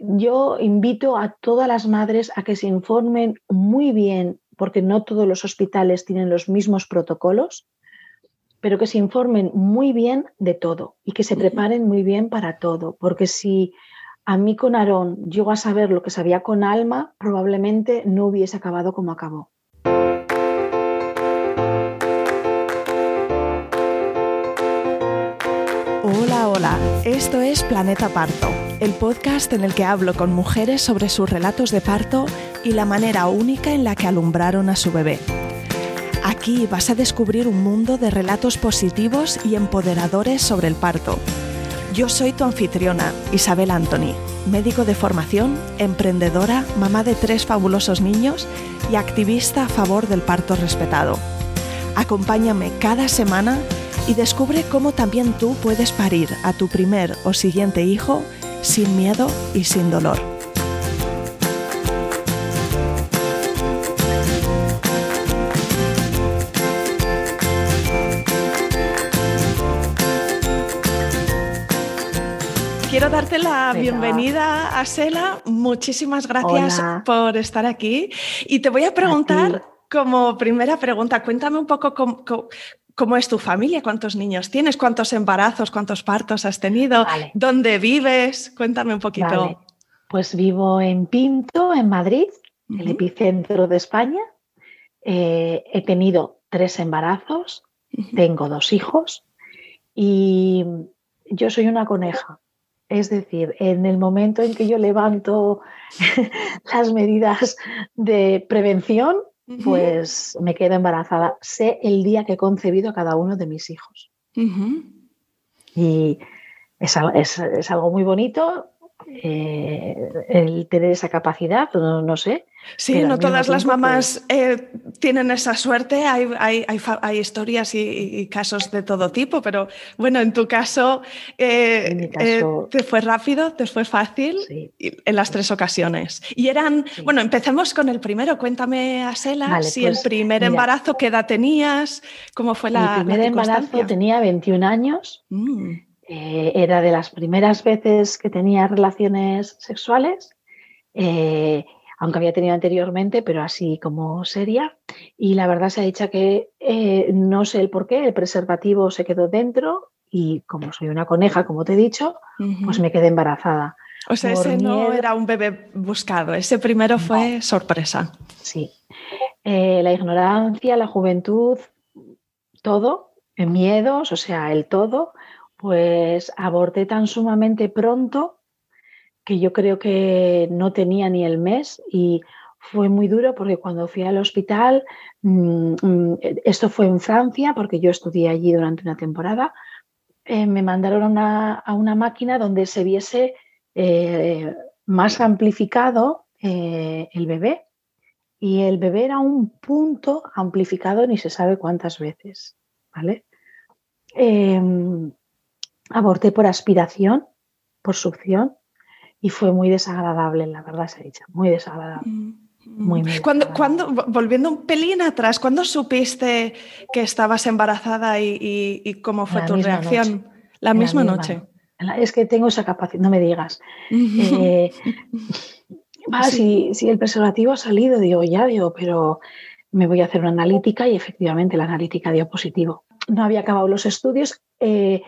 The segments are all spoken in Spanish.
yo invito a todas las madres a que se informen muy bien, porque no todos los hospitales tienen los mismos protocolos, pero que se informen muy bien de todo y que se preparen muy bien para todo, porque si a mí con Aarón llego a saber lo que sabía con Alma, probablemente no hubiese acabado como acabó. Hola, hola, esto es Planeta Parto, el podcast en el que hablo con mujeres sobre sus relatos de parto y la manera única en la que alumbraron a su bebé. Aquí vas a descubrir un mundo de relatos positivos y empoderadores sobre el parto yo soy tu anfitriona, Isabel Anthony, médico de formación, emprendedora, mamá de tres fabulosos niños y activista a favor del parto respetado. Acompáñame cada semana y descubre cómo también tú puedes parir a tu primer o siguiente hijo sin miedo y sin dolor. quiero darte la bienvenida a Sela. Muchísimas gracias por estar aquí. Y te voy a preguntar como primera pregunta, cuéntame un poco cómo, es tu familia, cuántos niños tienes, cuántos embarazos, cuántos partos has tenido, dónde vives. Cuéntame un poquito. Pues vivo en Pinto, en Madrid, el epicentro de España. Eh, he tenido tres embarazos, tengo dos hijos y yo soy una coneja. Es decir, en el momento en que yo levanto las medidas de prevención, pues me quedo embarazada. Sé el día que he concebido a cada uno de mis hijos. Y es, es, algo muy bonito eh, el tener esa capacidad, no, sé. Sí, no todas las mamás eh, tienen esa suerte, hay, hay, historias y, casos de todo tipo, pero bueno, en tu caso, eh, te fue rápido, te fue fácil en las tres ocasiones. Y eran, bueno, empecemos con el primero, cuéntame, Asela, si el pues primer embarazo, ¿qué edad tenías? ¿Cómo fue la... El primer embarazo tenía 21 años. Mm. Eh, era de las primeras veces que tenía relaciones sexuales, eh, aunque había tenido anteriormente, pero así como seria. Y la verdad se ha dicho que eh, no sé el por qué, el preservativo se quedó dentro y como soy una coneja, como te he dicho, pues me quedé embarazada. O sea, ese no era un bebé buscado, ese primero fue sorpresa. Sí. la ignorancia, la juventud, todo, miedos, o sea, el todo, pues aborté tan sumamente pronto que yo creo que no tenía ni el mes y fue muy duro porque cuando fui al hospital, mm, mm, esto fue en Francia porque yo estudié allí durante una temporada, eh, me mandaron a una, máquina donde se viese eh, más amplificado eh, el bebé y el bebé era un punto amplificado ni se sabe cuántas veces, ¿vale? Em, Aborté por aspiración, por succión, y fue muy desagradable, la verdad se ha dicho, muy desagradable. Mm, muy, ¿Cuándo, volviendo un pelín atrás, ¿cuándo supiste que estabas embarazada y, cómo fue tu reacción? La misma, noche. Es que tengo esa capacidad, no me digas. Eh, si, el preservativo ha salido, digo, ya, digo, pero me voy a hacer una analítica y efectivamente la analítica dio positivo. No había acabado los estudios. Eh,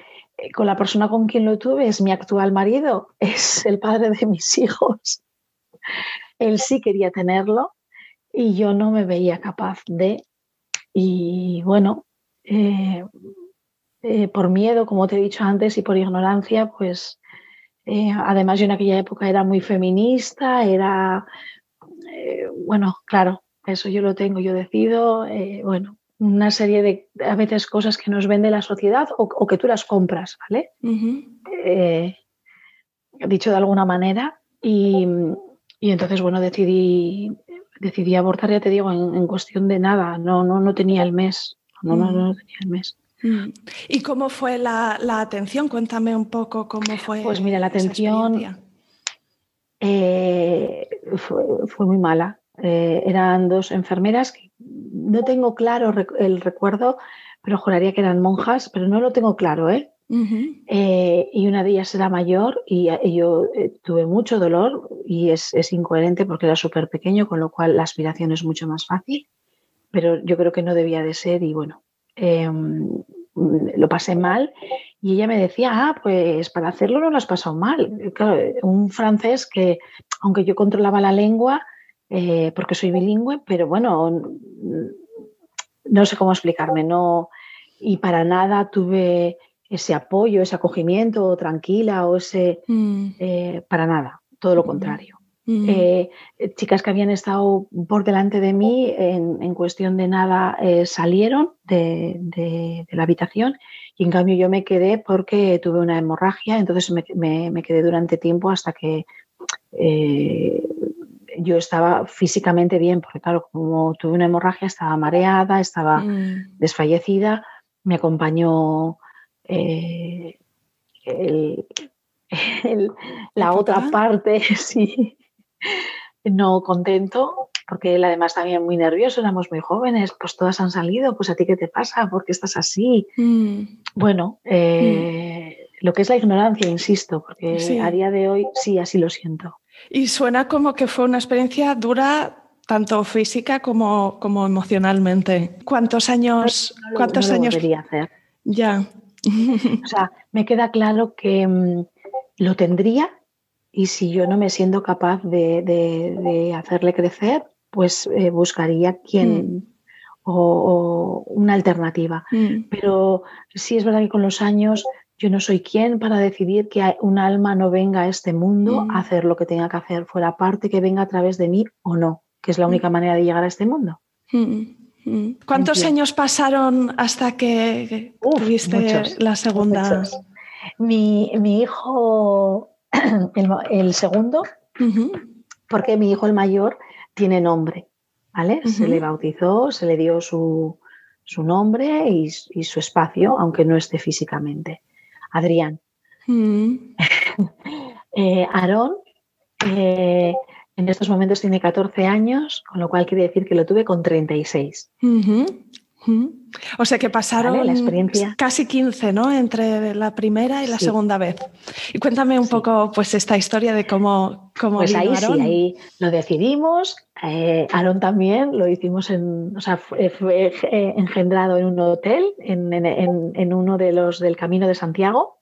con la persona con quien lo tuve es mi actual marido, es el padre de mis hijos. Él sí quería tenerlo y yo no me veía capaz de. Y bueno, eh, eh, por miedo, como te he dicho antes, y por ignorancia, pues además yo en aquella época era muy feminista, era, bueno, claro, eso yo lo tengo, yo decido, bueno, una serie de a veces cosas que nos vende la sociedad o, que tú las compras, ¿vale? Eh, dicho de alguna manera. Y, entonces, bueno, decidí, decidí abortar, ya te digo, en, cuestión de nada. No, no, no tenía el mes. No, no, no tenía el mes. Mm. ¿Y cómo fue la, atención? Cuéntame un poco cómo fue. Pues mira, la atención eh, fue, muy mala. Eh, eran dos enfermeras que no tengo claro el recuerdo, pero juraría que eran monjas, pero no lo tengo claro, ¿eh? eh, y una de ellas era mayor y, yo eh, tuve mucho dolor y es, es incoherente porque era súper pequeño, con lo cual la aspiración es mucho más fácil, pero yo creo que no debía de ser y bueno, em, lo pasé mal y ella me decía, ah, pues para hacerlo no lo has pasado mal. Claro, un francés que, aunque yo controlaba la lengua, eh, porque soy bilingüe, pero bueno, no sé cómo explicarme, no, y para nada tuve ese apoyo, ese acogimiento, tranquila o ese, mm. eh, para nada, todo lo mm. contrario. Mm. Eh, chicas que habían estado por delante de mí en, cuestión de nada salieron de, la habitación y en cambio yo me quedé porque tuve una hemorragia, entonces me, quedé durante tiempo hasta que yo estaba físicamente bien, porque claro, como tuve una hemorragia, estaba mareada, estaba mm. desfallecida, me acompañó eh, la otra parte, sí, no contento, porque él además también muy nervioso, éramos muy jóvenes, pues todas han salido, pues a ti qué te pasa, ¿por qué estás así? Mm. Bueno, eh, mm. lo que es la ignorancia, insisto, porque a día de hoy sí, así lo siento. Y suena como que fue una experiencia dura tanto física como, como emocionalmente. ¿Cuántos años? ¿Cuántos años? hacer. Ya. O sea, me queda claro que mm, lo tendría y si yo no me siento capaz de, hacerle crecer, pues eh, buscaría quien mm. o, una alternativa. Mm. Pero sí es verdad que con los años yo no soy quien para decidir que un alma no venga a este mundo a mm. hacer lo que tenga que hacer, fuera parte que venga a través de mí o no, que es la única mm. manera de llegar a este mundo. Mm, ¿Cuántos años pasaron hasta que tuviste la segunda? Mi, hijo, el, segundo, porque mi hijo el mayor tiene nombre, ¿vale? Se le bautizó, se le dio su, nombre y, su espacio, aunque no esté físicamente. Adrián. Mm. Eh, Aarón eh, en estos momentos tiene 14 años, con lo cual quiere decir que lo tuve con 36. O sea que pasaron la experiencia. casi 15, ¿no? Entre la primera y la segunda vez. Y cuéntame un poco pues esta historia de cómo, cómo Pues ahí sí, ahí lo decidimos. Eh, Aarón también lo hicimos en, o sea, fue, engendrado en un hotel, en, uno de los del Camino de Santiago.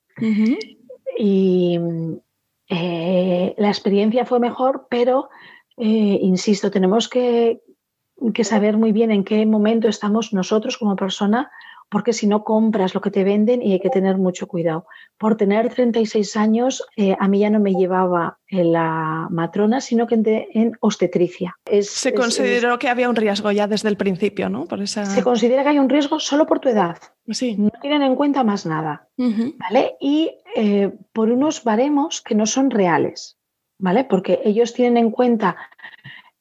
Y eh, la experiencia fue mejor, pero eh, insisto, tenemos que, que saber muy bien en qué momento estamos nosotros como persona, porque si no compras lo que te venden y hay que tener mucho cuidado. Por tener 36 años, eh, a mí ya no me llevaba en la matrona, sino que en, obstetricia. Se consideró que había un riesgo ya desde el principio, ¿no? Por esa... Se considera que hay un riesgo solo por tu edad. Sí. No tienen en cuenta más nada. ¿Vale? Y eh, por unos baremos que no son reales. ¿Vale? Porque ellos tienen en cuenta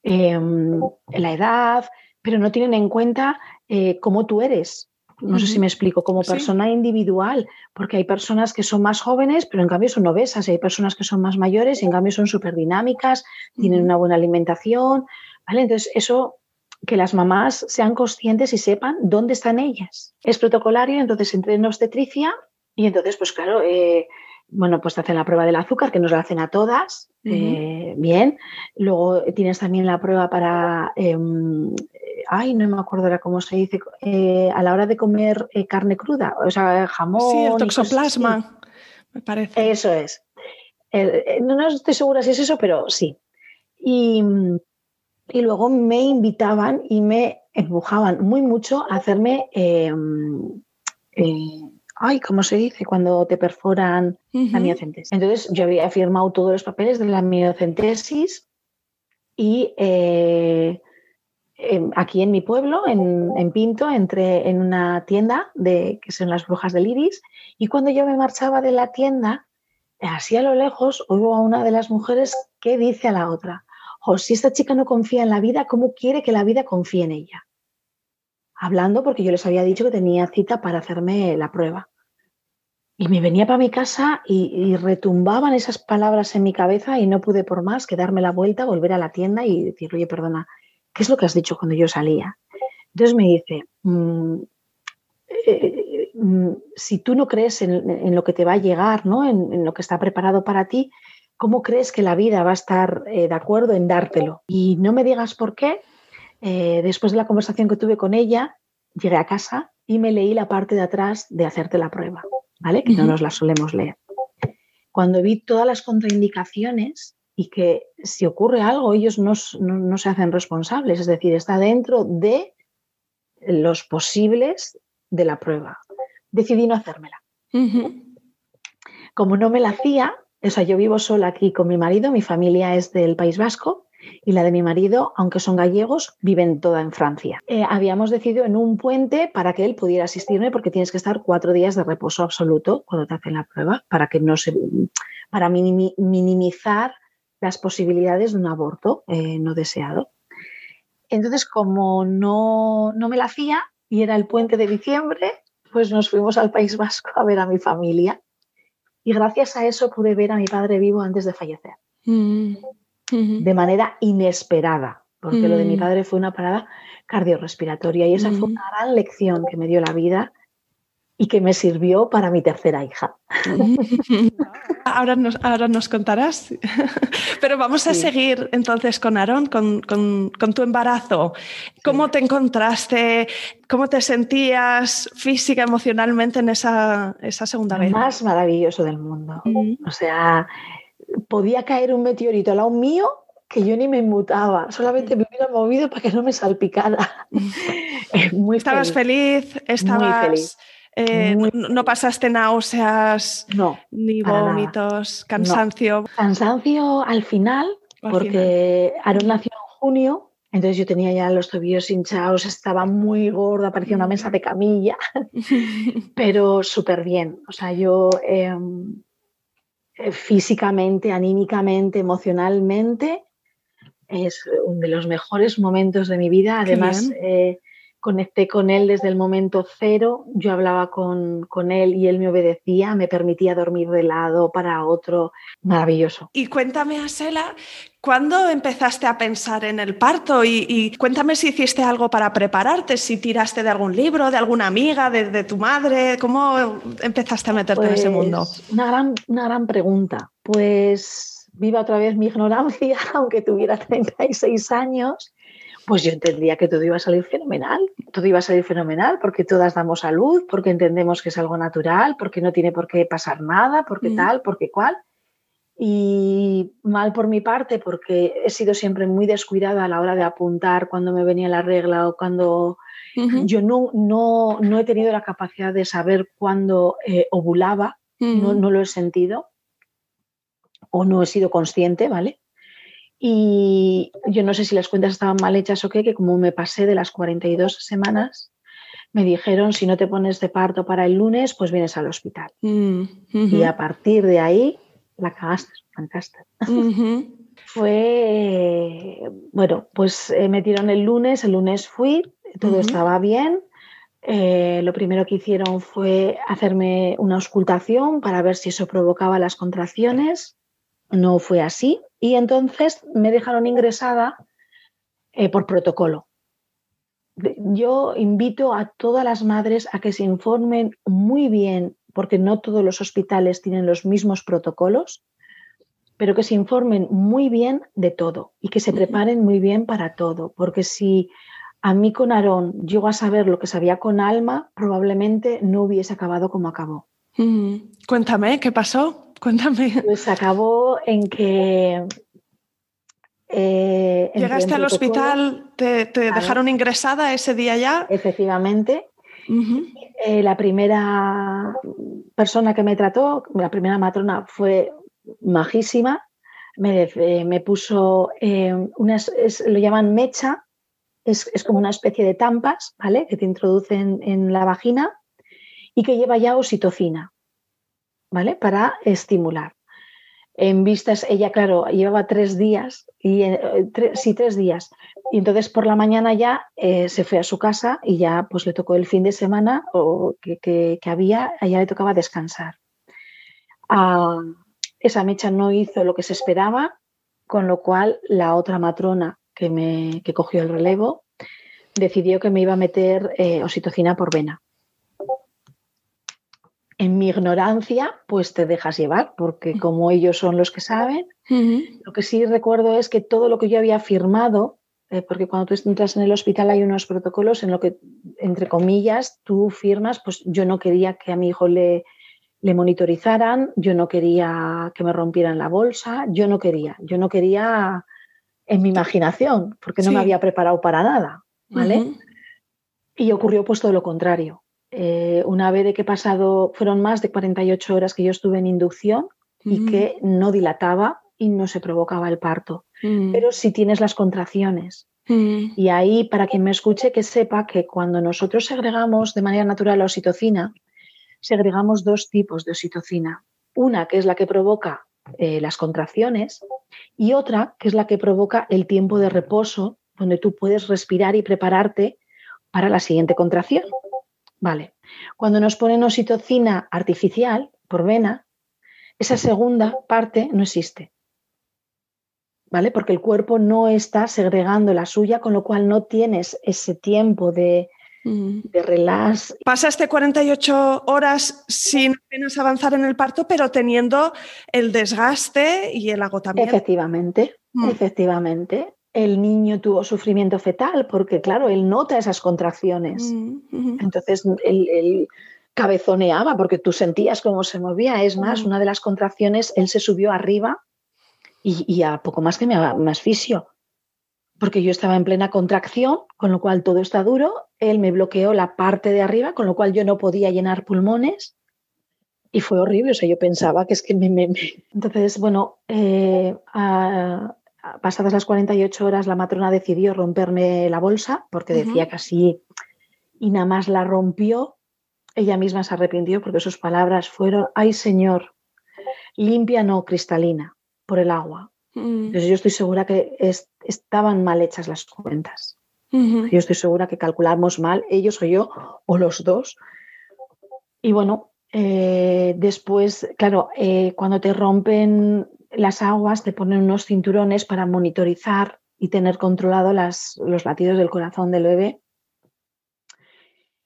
Em, la edad, pero no tienen en cuenta eh, cómo tú eres. No sé si me explico, como persona individual, porque hay personas que son más jóvenes, pero en cambio son obesas, y hay personas que son más mayores y en cambio son súper dinámicas, tienen una buena alimentación, ¿vale? Entonces, eso, que las mamás sean conscientes y sepan dónde están ellas. Es protocolario, entonces entré en obstetricia y entonces, pues claro, eh, bueno, pues te hacen la prueba del azúcar, que nos la hacen a todas, eh, bien. Luego tienes también la prueba para, em, ay, no me acuerdo ahora cómo se dice, eh, a la hora de comer eh, carne cruda, o sea, jamón. Sí, el toxoplasma, me parece. Eso es. no, estoy segura si es eso, pero sí. Y, y luego me invitaban y me empujaban muy mucho a hacerme em, ay, ¿cómo se dice? Cuando te perforan la miocentesis. Entonces yo había firmado todos los papeles de la miocentesis y eh, aquí en mi pueblo, en, Pinto, entré en una tienda de, que son las brujas del iris y cuando yo me marchaba de la tienda, así a lo lejos, oigo a una de las mujeres que dice a la otra, oh, si esta chica no confía en la vida, ¿cómo quiere que la vida confíe en ella? Hablando porque yo les había dicho que tenía cita para hacerme la prueba. Y me venía para mi casa y, retumbaban esas palabras en mi cabeza y no pude por más que darme la vuelta, volver a la tienda y decir, oye, perdona, ¿qué es lo que has dicho cuando yo salía? Entonces me dice, mm, eh, mm, si tú no crees en, lo que te va a llegar, ¿no? En, lo que está preparado para ti, ¿cómo crees que la vida va a estar eh, de acuerdo en dártelo? Y no me digas por qué. Eh, después de la conversación que tuve con ella, llegué a casa y me leí la parte de atrás de hacerte la prueba, ¿vale? Que no nos la solemos leer. Cuando vi todas las contraindicaciones y que si ocurre algo, ellos no, se hacen responsables, es decir, está dentro de los posibles de la prueba. Decidí no hacérmela. Como no me la hacía, o sea, yo vivo sola aquí con mi marido, mi familia es del País Vasco y la de mi marido, aunque son gallegos, viven toda en Francia. Eh, habíamos decidido en un puente para que él pudiera asistirme porque tienes que estar cuatro días de reposo absoluto cuando te hacen la prueba para que no se para minimizar las posibilidades de un aborto eh, no deseado. Entonces, como no, no me la hacía y era el puente de diciembre, pues nos fuimos al País Vasco a ver a mi familia. Y gracias a eso pude ver a mi padre vivo antes de fallecer. Mm de manera inesperada, porque lo de mi mm. padre fue una parada cardiorrespiratoria y esa fue una gran lección que me dio la vida y que me sirvió para mi tercera hija. Ahora nos, ahora nos contarás. Pero vamos a seguir entonces con Aaron, con, tu embarazo. ¿Cómo te encontraste? ¿Cómo te sentías física, emocionalmente en esa, esa segunda vez? Más maravilloso del mundo. O sea, podía caer un meteorito al lado mío que yo ni me inmutaba, solamente me hubiera movido para que no me salpicara. Muy ¿Estabas feliz? ¿Estabas, Muy feliz. Eh, no pasaste náuseas, no, ni vómitos, cansancio. Cansancio al final, porque Aaron nació en junio, entonces yo tenía ya los tobillos hinchados, estaba muy gorda, parecía una mesa de camilla, pero súper bien. O sea, yo em, eh, físicamente, anímicamente, emocionalmente, es uno de los mejores momentos de mi vida. Además, eh, conecté con él desde el momento cero. Yo hablaba con, con, él y él me obedecía, me permitía dormir de lado para otro. Maravilloso. Y cuéntame, Asela, ¿cuándo empezaste a pensar en el parto? Y, cuéntame si hiciste algo para prepararte, si tiraste de algún libro, de alguna amiga, de, tu madre. ¿Cómo empezaste a meterte en ese pues, mundo? Una gran, una gran pregunta. Pues viva otra vez mi ignorancia, aunque tuviera 36 años pues yo entendía que todo iba a salir fenomenal, todo iba a salir fenomenal porque todas damos salud, porque entendemos que es algo natural, porque no tiene por qué pasar nada, porque mm. tal, porque cual. Y mal por mi parte, porque he sido siempre muy descuidada a la hora de apuntar cuando me venía la regla o cuando yo no, no, no, he tenido la capacidad de saber cuándo eh, ovulaba, no, no lo he sentido o no he sido consciente, ¿vale? Y yo no sé si las cuentas estaban mal hechas o qué, que como me pasé de las 42 semanas, me dijeron, si no te pones de parto para el lunes, pues vienes al hospital. Mm, y a partir de ahí, la cagaste, fantástico. Fue, bueno, pues eh, me metieron el lunes, el lunes fui, todo estaba bien. Eh, lo primero que hicieron fue hacerme una auscultación para ver si eso provocaba las contracciones. No fue así. Y entonces me dejaron ingresada eh, por protocolo. Yo invito a todas las madres a que se informen muy bien, porque no todos los hospitales tienen los mismos protocolos, pero que se informen muy bien de todo y que se preparen muy bien para todo, porque si a mí con Aarón llego a saber lo que sabía con Alma, probablemente no hubiese acabado como acabó. Cuéntame, ¿qué pasó? Cuéntame. Pues acabó en que... Eh, Llegaste al hospital, te, dejaron ingresada ese día ya. Efectivamente. Eh, la primera persona que me trató, la primera matrona, fue majísima. Me, eh, puso unas, lo llaman mecha, es, como una especie de tampas, ¿vale? Que te introducen en la vagina y que lleva ya oxitocina. ¿Vale? Para estimular. En vistas, ella, claro, llevaba tres días, y, eh, sí, tres días. Y entonces por la mañana ya eh, se fue a su casa y ya pues le tocó el fin de semana o que, que, había, a ella le tocaba descansar. Esa mecha no hizo lo que se esperaba, con lo cual la otra matrona que, me, que cogió el relevo decidió que me iba a meter eh, oxitocina por vena. En mi ignorancia, pues te dejas llevar, porque como ellos son los que saben, lo que sí recuerdo es que todo lo que yo había firmado, eh, porque cuando tú entras en el hospital hay unos protocolos en lo que, entre comillas, tú firmas, pues yo no quería que a mi hijo le, le monitorizaran, yo no quería que me rompieran la bolsa, yo no quería, yo no quería en mi imaginación, porque no me había preparado para nada, ¿vale? Y ocurrió pues todo lo contrario. Eh, una vez de que he pasado, fueron más de 48 horas que yo estuve en inducción y que no dilataba y no se provocaba el parto. Mm. Pero sí tienes las contracciones. Mm. Y ahí, para quien me escuche, que sepa que cuando nosotros segregamos de manera natural la oxitocina, segregamos dos tipos de oxitocina. Una que es la que provoca eh, las contracciones y otra que es la que provoca el tiempo de reposo, donde tú puedes respirar y prepararte para la siguiente contracción. Vale. Cuando nos ponen oxitocina artificial por vena, esa segunda parte no existe. ¿Vale? Porque el cuerpo no está segregando la suya, con lo cual no tienes ese tiempo de, mm. de relax. Pasaste 48 horas sin apenas avanzar en el parto, pero teniendo el desgaste y el agotamiento. Efectivamente, mm. efectivamente el niño tuvo sufrimiento fetal, porque claro, él nota esas contracciones. Mm, Entonces, él, cabezoneaba porque tú sentías cómo se movía. Es más, una de las contracciones, él se subió arriba y, a poco más que me, me asfixio, porque yo estaba en plena contracción, con lo cual todo está duro. Él me bloqueó la parte de arriba, con lo cual yo no podía llenar pulmones. Y fue horrible, o sea, yo pensaba que es que me... Entonces, bueno, eh, pasadas las 48 horas la matrona decidió romperme la bolsa porque decía que así y nada más la rompió. Ella misma se arrepintió porque sus palabras fueron, ay Señor, limpia no cristalina por el agua. Mm. Entonces yo estoy segura que estaban mal hechas las cuentas. Yo estoy segura que calculamos mal, ellos o yo, o los dos. Y bueno, eh, después, claro, eh, cuando te rompen las aguas te ponen unos cinturones para monitorizar y tener controlado las, los latidos del corazón del bebé.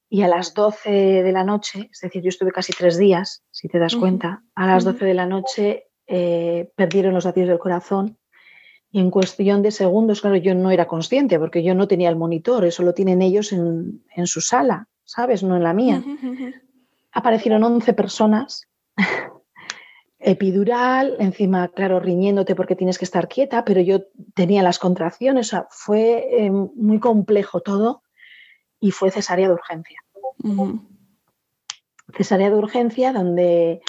Y a las 12 de la noche, es decir, yo estuve casi tres días, si te das cuenta, a las 12 de la noche eh, perdieron los latidos del corazón y en cuestión de segundos, claro, yo no era consciente porque yo no tenía el monitor, eso lo tienen ellos en, en su sala, ¿sabes? No en la mía. Aparecieron 11 personas epidural, encima, claro, riñéndote porque tienes que estar quieta, pero yo tenía las contracciones, o sea, fue eh, muy complejo todo y fue cesárea de urgencia. Cesárea de urgencia donde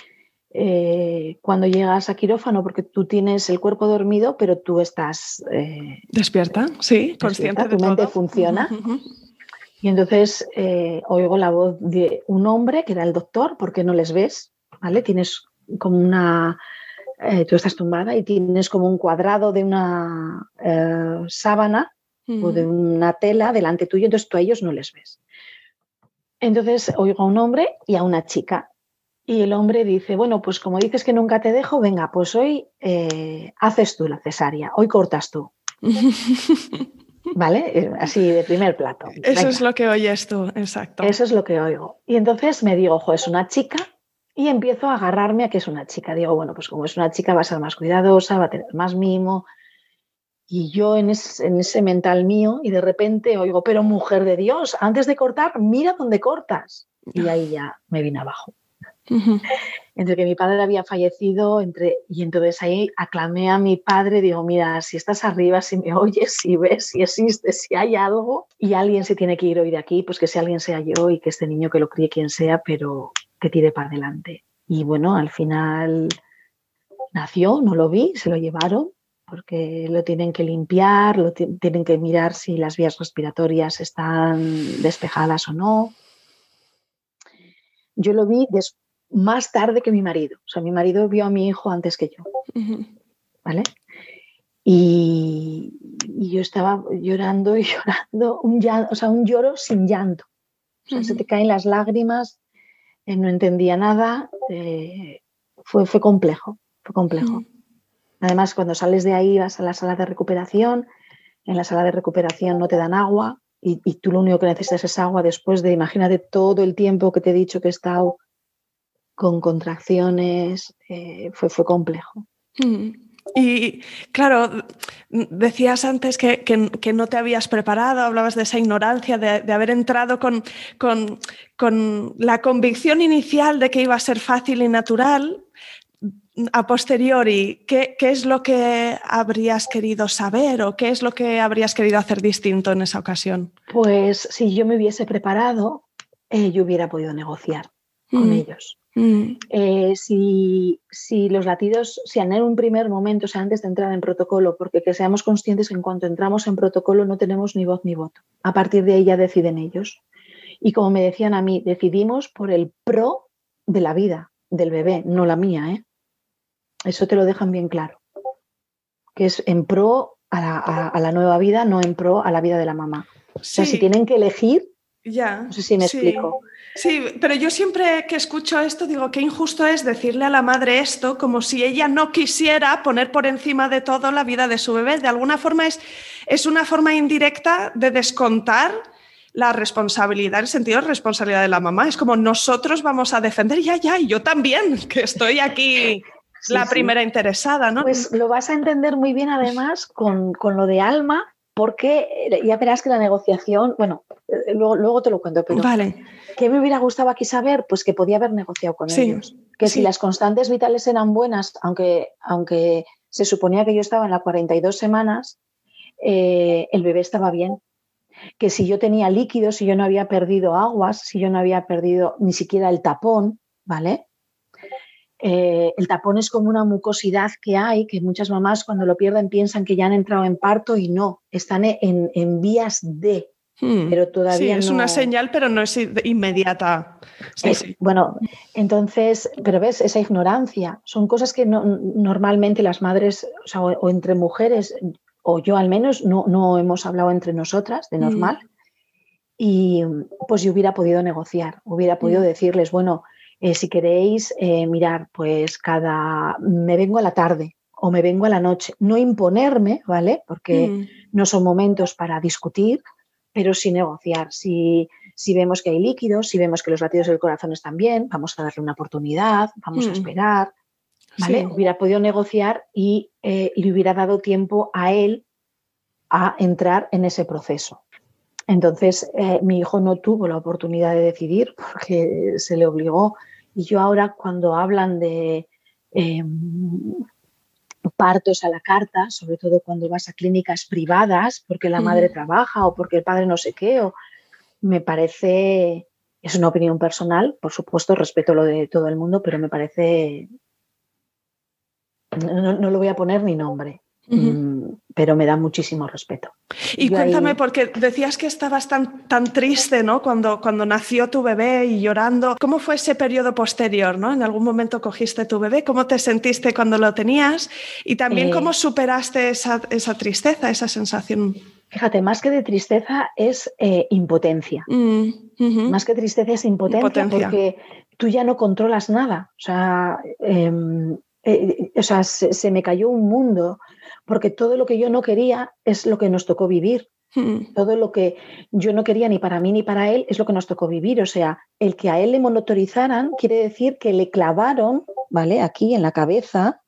eh, cuando llegas a quirófano, porque tú tienes el cuerpo dormido, pero tú estás... Eh, despierta, sí, consciente tu mente funciona. Y entonces oigo la voz de un hombre, que era el doctor, porque no les ves, ¿vale? Tienes como una... Eh, tú estás tumbada y tienes como un cuadrado de una eh, sábana o de una tela delante tuyo, entonces tú a ellos no les ves. Entonces oigo a un hombre y a una chica. Y el hombre dice, bueno, pues como dices que nunca te dejo, venga, pues hoy eh, haces tú la cesárea, hoy cortas tú. ¿Vale? Así de primer plato. Eso es lo que oyes tú, exacto. Eso es lo que oigo. Y entonces me digo, ojo, es una chica y empiezo a agarrarme a que es una chica. Digo, bueno, pues como es una chica va a ser más cuidadosa, va a tener más mimo. Y yo en, ese mental mío y de repente oigo, pero mujer de Dios, antes de cortar, mira dónde cortas. Y ahí ya me vine abajo. Entre que mi padre había fallecido entre, y entonces ahí aclamé a mi padre, digo, mira, si estás arriba, si me oyes, si ves, si existe, si hay algo y alguien se tiene que ir hoy de aquí, pues que si alguien sea yo y que este niño que lo críe quien sea, pero que tire para adelante. Y bueno, al final nació, no lo vi, se lo llevaron porque lo tienen que limpiar, lo tienen que mirar si las vías respiratorias están despejadas o no. Yo lo vi más tarde que mi marido. O sea, mi marido vio a mi hijo antes que yo. ¿Vale? Y, yo estaba llorando y llorando, un, o sea, un lloro sin llanto. O sea, se te caen las lágrimas eh, no entendía nada, eh, fue, fue complejo, fue complejo. Además, cuando sales de ahí vas a la sala de recuperación, en la sala de recuperación no te dan agua y, tú lo único que necesitas es agua después de, imagínate todo el tiempo que te he dicho que he estado con contracciones, eh, fue, fue complejo. Mm. Y claro, decías antes que, no te habías preparado, hablabas de esa ignorancia, de, haber entrado con, con, la convicción inicial de que iba a ser fácil y natural. A posteriori, ¿qué, es lo que habrías querido saber o qué es lo que habrías querido hacer distinto en esa ocasión? Pues si yo me hubiese preparado, eh, yo hubiera podido negociar con mm. ellos. Mm. Eh, si, los latidos, si en un primer momento, o sea, antes de entrar en protocolo, porque que seamos conscientes que en cuanto entramos en protocolo no tenemos ni voz ni voto. A partir de ahí ya deciden ellos. Y como me decían a mí, decidimos por el pro de la vida del bebé, no la mía. ¿eh? Eso te lo dejan bien claro. Que es en pro a la, nueva vida, no en pro a la vida de la mamá. O sea, si tienen que elegir, ya, no sé si me explico. Sí, pero yo siempre que escucho esto digo que injusto es decirle a la madre esto como si ella no quisiera poner por encima de todo la vida de su bebé. De alguna forma es, es una forma indirecta de descontar la responsabilidad, el sentido de responsabilidad de la mamá. Es como nosotros vamos a defender, ya, ya, y yo también, que estoy aquí la primera interesada, ¿no? Pues lo vas a entender muy bien además con, con lo de Alma, porque ya verás que la negociación, bueno, eh, luego, luego te lo cuento, pero vale. ¿qué me hubiera gustado aquí saber? Pues que podía haber negociado con ellos. Que si las constantes vitales eran buenas, aunque, aunque se suponía que yo estaba en las 42 semanas, eh, el bebé estaba bien. Que si yo tenía líquidos, si yo no había perdido aguas, si yo no había perdido ni siquiera el tapón, ¿vale? Eh, el tapón es como una mucosidad que hay, que muchas mamás cuando lo pierden piensan que ya han entrado en parto y no, están en, vías de, hmm. pero todavía sí, es una señal, pero no es inmediata. Bueno, entonces, pero ves, esa ignorancia, son cosas que normalmente las madres, o, entre mujeres, o yo al menos, no, hemos hablado entre nosotras de hmm. normal. Y pues yo hubiera podido negociar, hubiera podido hmm. decirles, bueno, eh, si queréis eh, mirar, pues cada, me vengo a la tarde o me vengo a la noche, no imponerme, ¿vale? Porque mm. no son momentos para discutir, pero sí negociar. Si, si, vemos que hay líquidos, si vemos que los latidos del corazón están bien, vamos a darle una oportunidad, vamos a mm. esperar, ¿vale? Hubiera podido negociar y eh, le hubiera dado tiempo a él a entrar en ese proceso. Entonces, eh, mi hijo no tuvo la oportunidad de decidir porque se le obligó. Y yo ahora cuando hablan de em, partos a la carta, sobre todo cuando vas a clínicas privadas porque la madre trabaja o porque el padre no sé qué, o, me parece, es una opinión personal, por supuesto, respeto lo de todo el mundo, pero me parece, no lo voy a poner ni nombre. Mm, pero me da muchísimo respeto. Y cuéntame, porque decías que estabas tan, tan triste ¿no? cuando, cuando nació tu bebé y llorando. ¿Cómo fue ese periodo posterior? ¿no? ¿En algún momento cogiste tu bebé? ¿Cómo te sentiste cuando lo tenías? Y también cómo eh. superaste esa, esa, tristeza, esa sensación. Fíjate, más que de tristeza es eh, impotencia. Mm, más que tristeza es impotencia, porque tú ya no controlas nada. O sea, em, eh, o sea se, me cayó un mundo porque todo lo que yo no quería es lo que nos tocó vivir. Hmm. Todo lo que yo no quería ni para mí ni para él es lo que nos tocó vivir. O sea, el que a él le monotorizaran quiere decir que le clavaron, ¿vale? Aquí en la cabeza,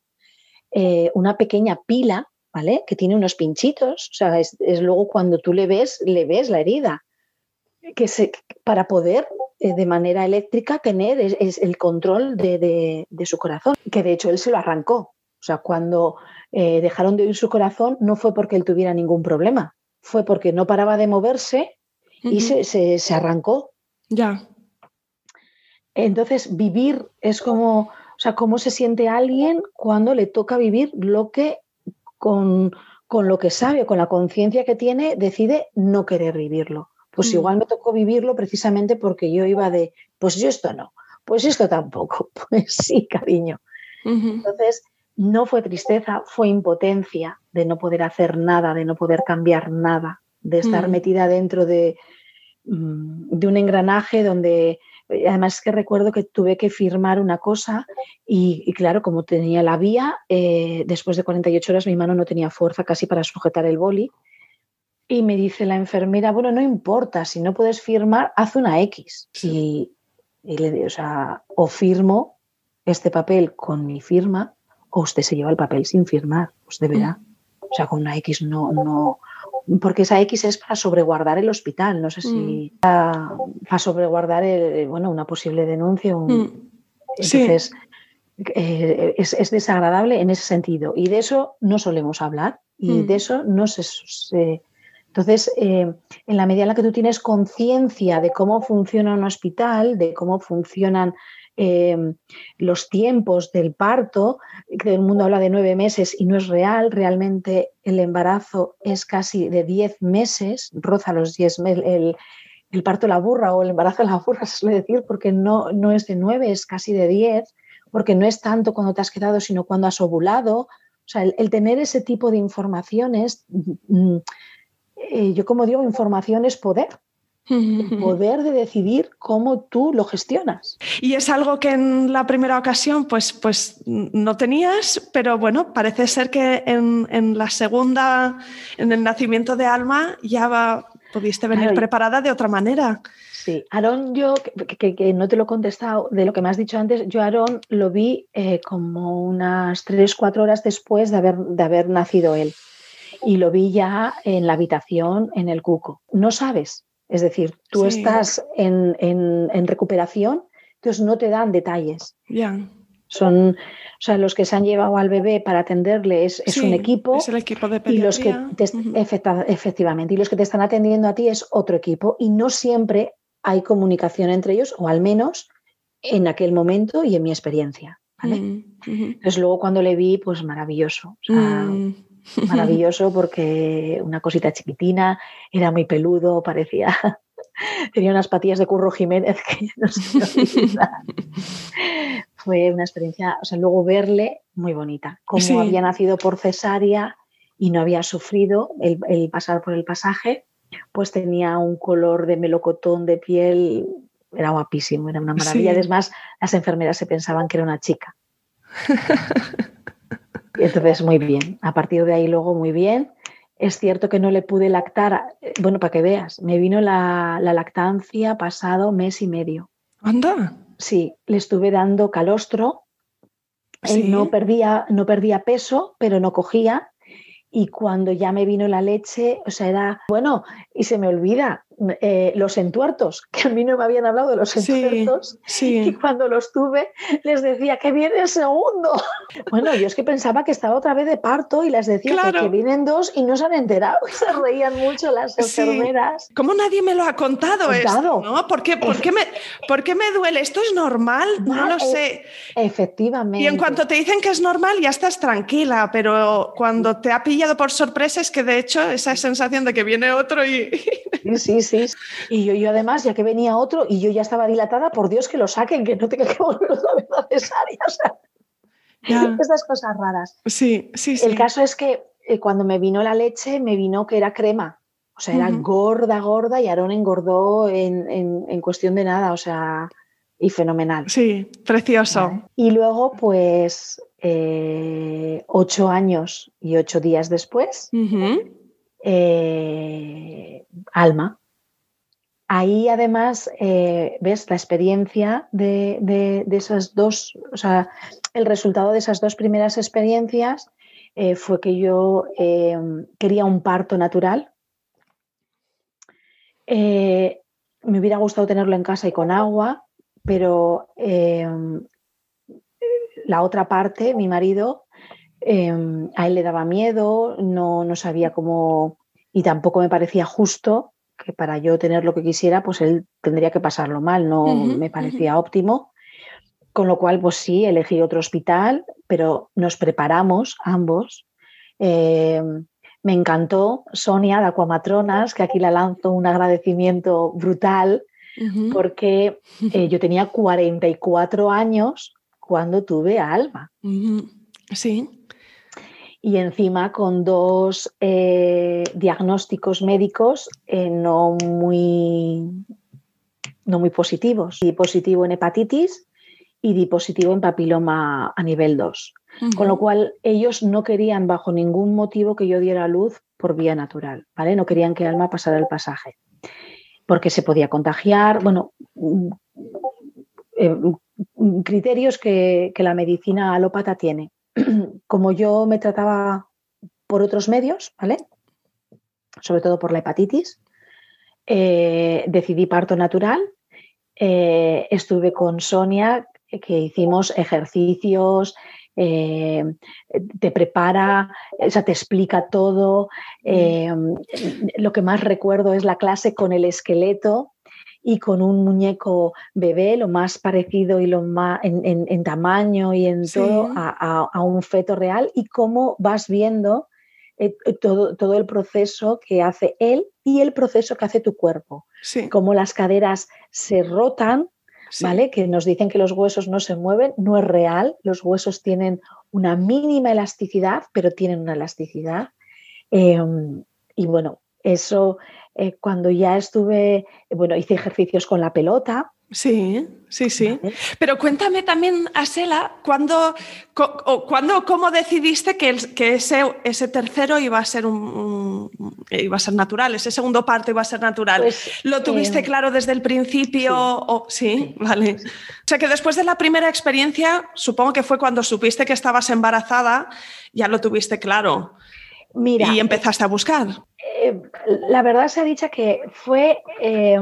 eh, una pequeña pila, ¿vale? Que tiene unos pinchitos. O sea, es, luego cuando tú le ves, le ves la herida. Que se, para poder eh, de manera eléctrica tener es, el control de, de, su corazón, que de hecho él se lo arrancó. O sea, cuando eh, dejaron de oír su corazón no fue porque él tuviera ningún problema, fue porque no paraba de moverse y se, arrancó. Ya. Entonces, vivir es como, o sea, cómo se siente alguien cuando le toca vivir lo que con, lo que sabe o con la conciencia que tiene decide no querer vivirlo. Pues mm. igual me tocó vivirlo precisamente porque yo iba de, pues yo esto no, pues esto tampoco, pues sí, cariño. Entonces, no fue tristeza, fue impotencia de no poder hacer nada, de no poder cambiar nada, de estar mm. metida dentro de, mm, de, un engranaje donde, además que recuerdo que tuve que firmar una cosa y, claro, como tenía la vía, eh, después de 48 horas mi mano no tenía fuerza casi para sujetar el boli. Y me dice la enfermera, bueno, no importa, si no puedes firmar, haz una X. Y, le digo, o sea, o firmo este papel con mi firma o usted se lleva el papel sin firmar, pues deberá. O sea, con una X no, no, porque esa X es para sobreguardar el hospital, no sé si mm. para, sobreguardar bueno, una posible denuncia. Mm. Entonces, eh, es, desagradable en ese sentido y de eso no solemos hablar y mm. de eso no se... entonces, eh, en la medida en la que tú tienes conciencia de cómo funciona un hospital, de cómo funcionan Em, los tiempos del parto, que el mundo habla de nueve meses y no es real, realmente el embarazo es casi de diez meses, roza los diez meses, el, el, parto la burra o el embarazo la burra, se suele decir, porque no, no es de nueve, es casi de diez, porque no es tanto cuando te has quedado, sino cuando has ovulado. O sea, el, tener ese tipo de informaciones, mm, mm, eh, yo como digo, información es poder el poder de decidir cómo tú lo gestionas. Y es algo que en la primera ocasión pues, pues no tenías, pero bueno, parece ser que en, la segunda, en el nacimiento de Alma, ya pudiste venir preparada de otra manera. Sí, Aarón, yo, que, no te lo he contestado de lo que me has dicho antes, yo Aarón lo vi eh, como unas tres, cuatro horas después de haber, de haber nacido él. Y lo vi ya en la habitación, en el cuco. No sabes, es decir, tú estás en, recuperación, entonces no te dan detalles. Ya. Son, o sea, los que se han llevado al bebé para atenderle es, un equipo. Es el equipo de Y los que efectivamente, y los que te están atendiendo a ti es otro equipo. Y no siempre hay comunicación entre ellos, o al menos en aquel momento y en mi experiencia. ¿vale? Mm, entonces luego cuando le vi, pues maravilloso. Mm. Maravilloso porque una cosita chiquitina, era muy peludo, parecía. Tenía unas patillas de Curro Jiménez que no sé Fue una experiencia, o sea, luego verle muy bonita. Como había nacido por cesárea y no había sufrido el, pasar por el pasaje, pues tenía un color de melocotón de piel, era guapísimo, era una maravilla. Además, las enfermeras se pensaban que era una chica. Entonces, muy bien. A partir de ahí, luego, muy bien. Es cierto que no le pude lactar, eh, bueno, para que veas, me vino la, lactancia pasado mes y medio. ¿Anda? Sí, le estuve dando calostro. Él no perdía, no perdía peso, pero no cogía. Y cuando ya me vino la leche, o sea, era, bueno, y se me olvida, eh, los entuertos, que a mí no me habían hablado de los entuertos, y cuando los tuve les decía que viene el segundo. Bueno, yo es que pensaba que estaba otra vez de parto y les decía que, vienen dos y no se han enterado y se reían mucho las enfermeras. ¿Cómo nadie me lo ha contado, esto? ¿no? ¿Por, qué, por, qué me, ¿Por qué me duele? ¿Esto es normal? No lo sé. Efectivamente. Y en cuanto te dicen que es normal, ya estás tranquila, pero cuando te ha pillado por sorpresa es que de hecho esa sensación de que viene otro y... Sí, sí, Y yo, yo además, ya que venía otro y yo ya estaba dilatada, por Dios que lo saquen, que no tenga que volver otra vez a cesárea. O sea, estas cosas raras. Sí, sí, sí. El caso es que eh, cuando me vino la leche, me vino que era crema. O sea, era gorda, gorda y Aarón engordó en, en, cuestión de nada, o sea, y fenomenal. Sí, precioso. Y luego, pues, eh, ocho años y ocho días después, eh, Alma. Ahí además eh, ves la experiencia de, esas dos, o sea, el resultado de esas dos primeras experiencias eh, fue que yo em, quería un parto natural. me hubiera gustado tenerlo en casa y con agua, pero em, la otra parte, mi marido, Em, a él le daba miedo, no, no sabía cómo y tampoco me parecía justo que para yo tener lo que quisiera, pues él tendría que pasarlo mal, no me parecía óptimo. Con lo cual, pues sí, elegí otro hospital, pero nos preparamos ambos. Em, me encantó Sonia de Acuamatronas, que aquí la lanzo un agradecimiento brutal, porque eh, yo tenía 44 años cuando tuve a Alma. Sí y encima con dos eh, diagnósticos médicos eh, no, muy, no muy positivos. Di positivo en hepatitis y di positivo en papiloma a nivel 2. Con lo cual ellos no querían bajo ningún motivo que yo diera luz por vía natural, ¿vale? No querían que Alma pasara el pasaje, porque se podía contagiar, bueno, mm, eh, criterios que, la medicina alópata tiene. Como yo me trataba por otros medios, ¿vale? Sobre todo por la hepatitis, eh, decidí parto natural. Eh, estuve con Sonia, que hicimos ejercicios, eh, te prepara, o sea, te explica todo. lo que más recuerdo es la clase con el esqueleto, y con un muñeco bebé, lo más parecido y lo más en, tamaño y en todo a, un feto real y cómo vas viendo eh, eh, todo, todo, el proceso que hace él y el proceso que hace tu cuerpo. Cómo las caderas se rotan, ¿vale? Que nos dicen que los huesos no se mueven, no es real, los huesos tienen una mínima elasticidad, pero tienen una elasticidad. Em, y bueno, eso eh, cuando ya estuve, bueno, hice ejercicios con la pelota. Sí, sí, sí. Pero cuéntame también, Asela, ¿cuándo, cuando, cómo decidiste que, que ese, ese, tercero iba a ser un, iba a ser natural, ese segundo parto iba a ser natural? Pues, ¿Lo tuviste eh, claro desde el principio? Sí, o, ¿sí? vale. O sea que después de la primera experiencia, supongo que fue cuando supiste que estabas embarazada, ya lo tuviste claro. Mira, y empezaste a buscar. Eh, la verdad se ha dicho que fue eh,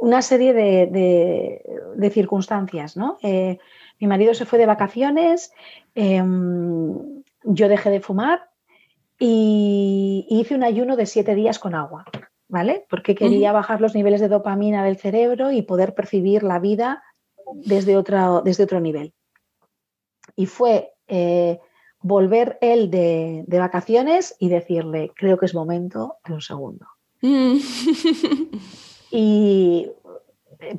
una serie de, circunstancias, ¿no? Eh, mi marido se fue de vacaciones, yo dejé de fumar y hice un ayuno de siete días con agua, ¿vale? Porque quería bajar los niveles de dopamina del cerebro y poder percibir la vida desde otro, desde otro nivel. Y fue volver él de, vacaciones y decirle, creo que es momento de un segundo. Mm. y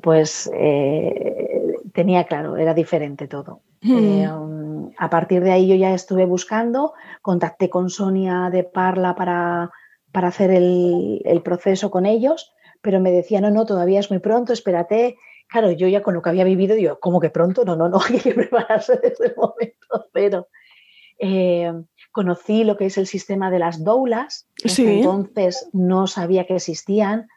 pues eh, tenía claro, era diferente todo. Mm. Eh, um, a partir de ahí yo ya estuve buscando, contacté con Sonia de Parla para, para hacer el, el, proceso con ellos, pero me decían, no, no, todavía es muy pronto, espérate. Claro, yo ya con lo que había vivido, digo, ¿cómo que pronto? No, no, no, hay que prepararse desde el momento pero eh, conocí lo que es el sistema de las doulas, entonces no sabía que existían,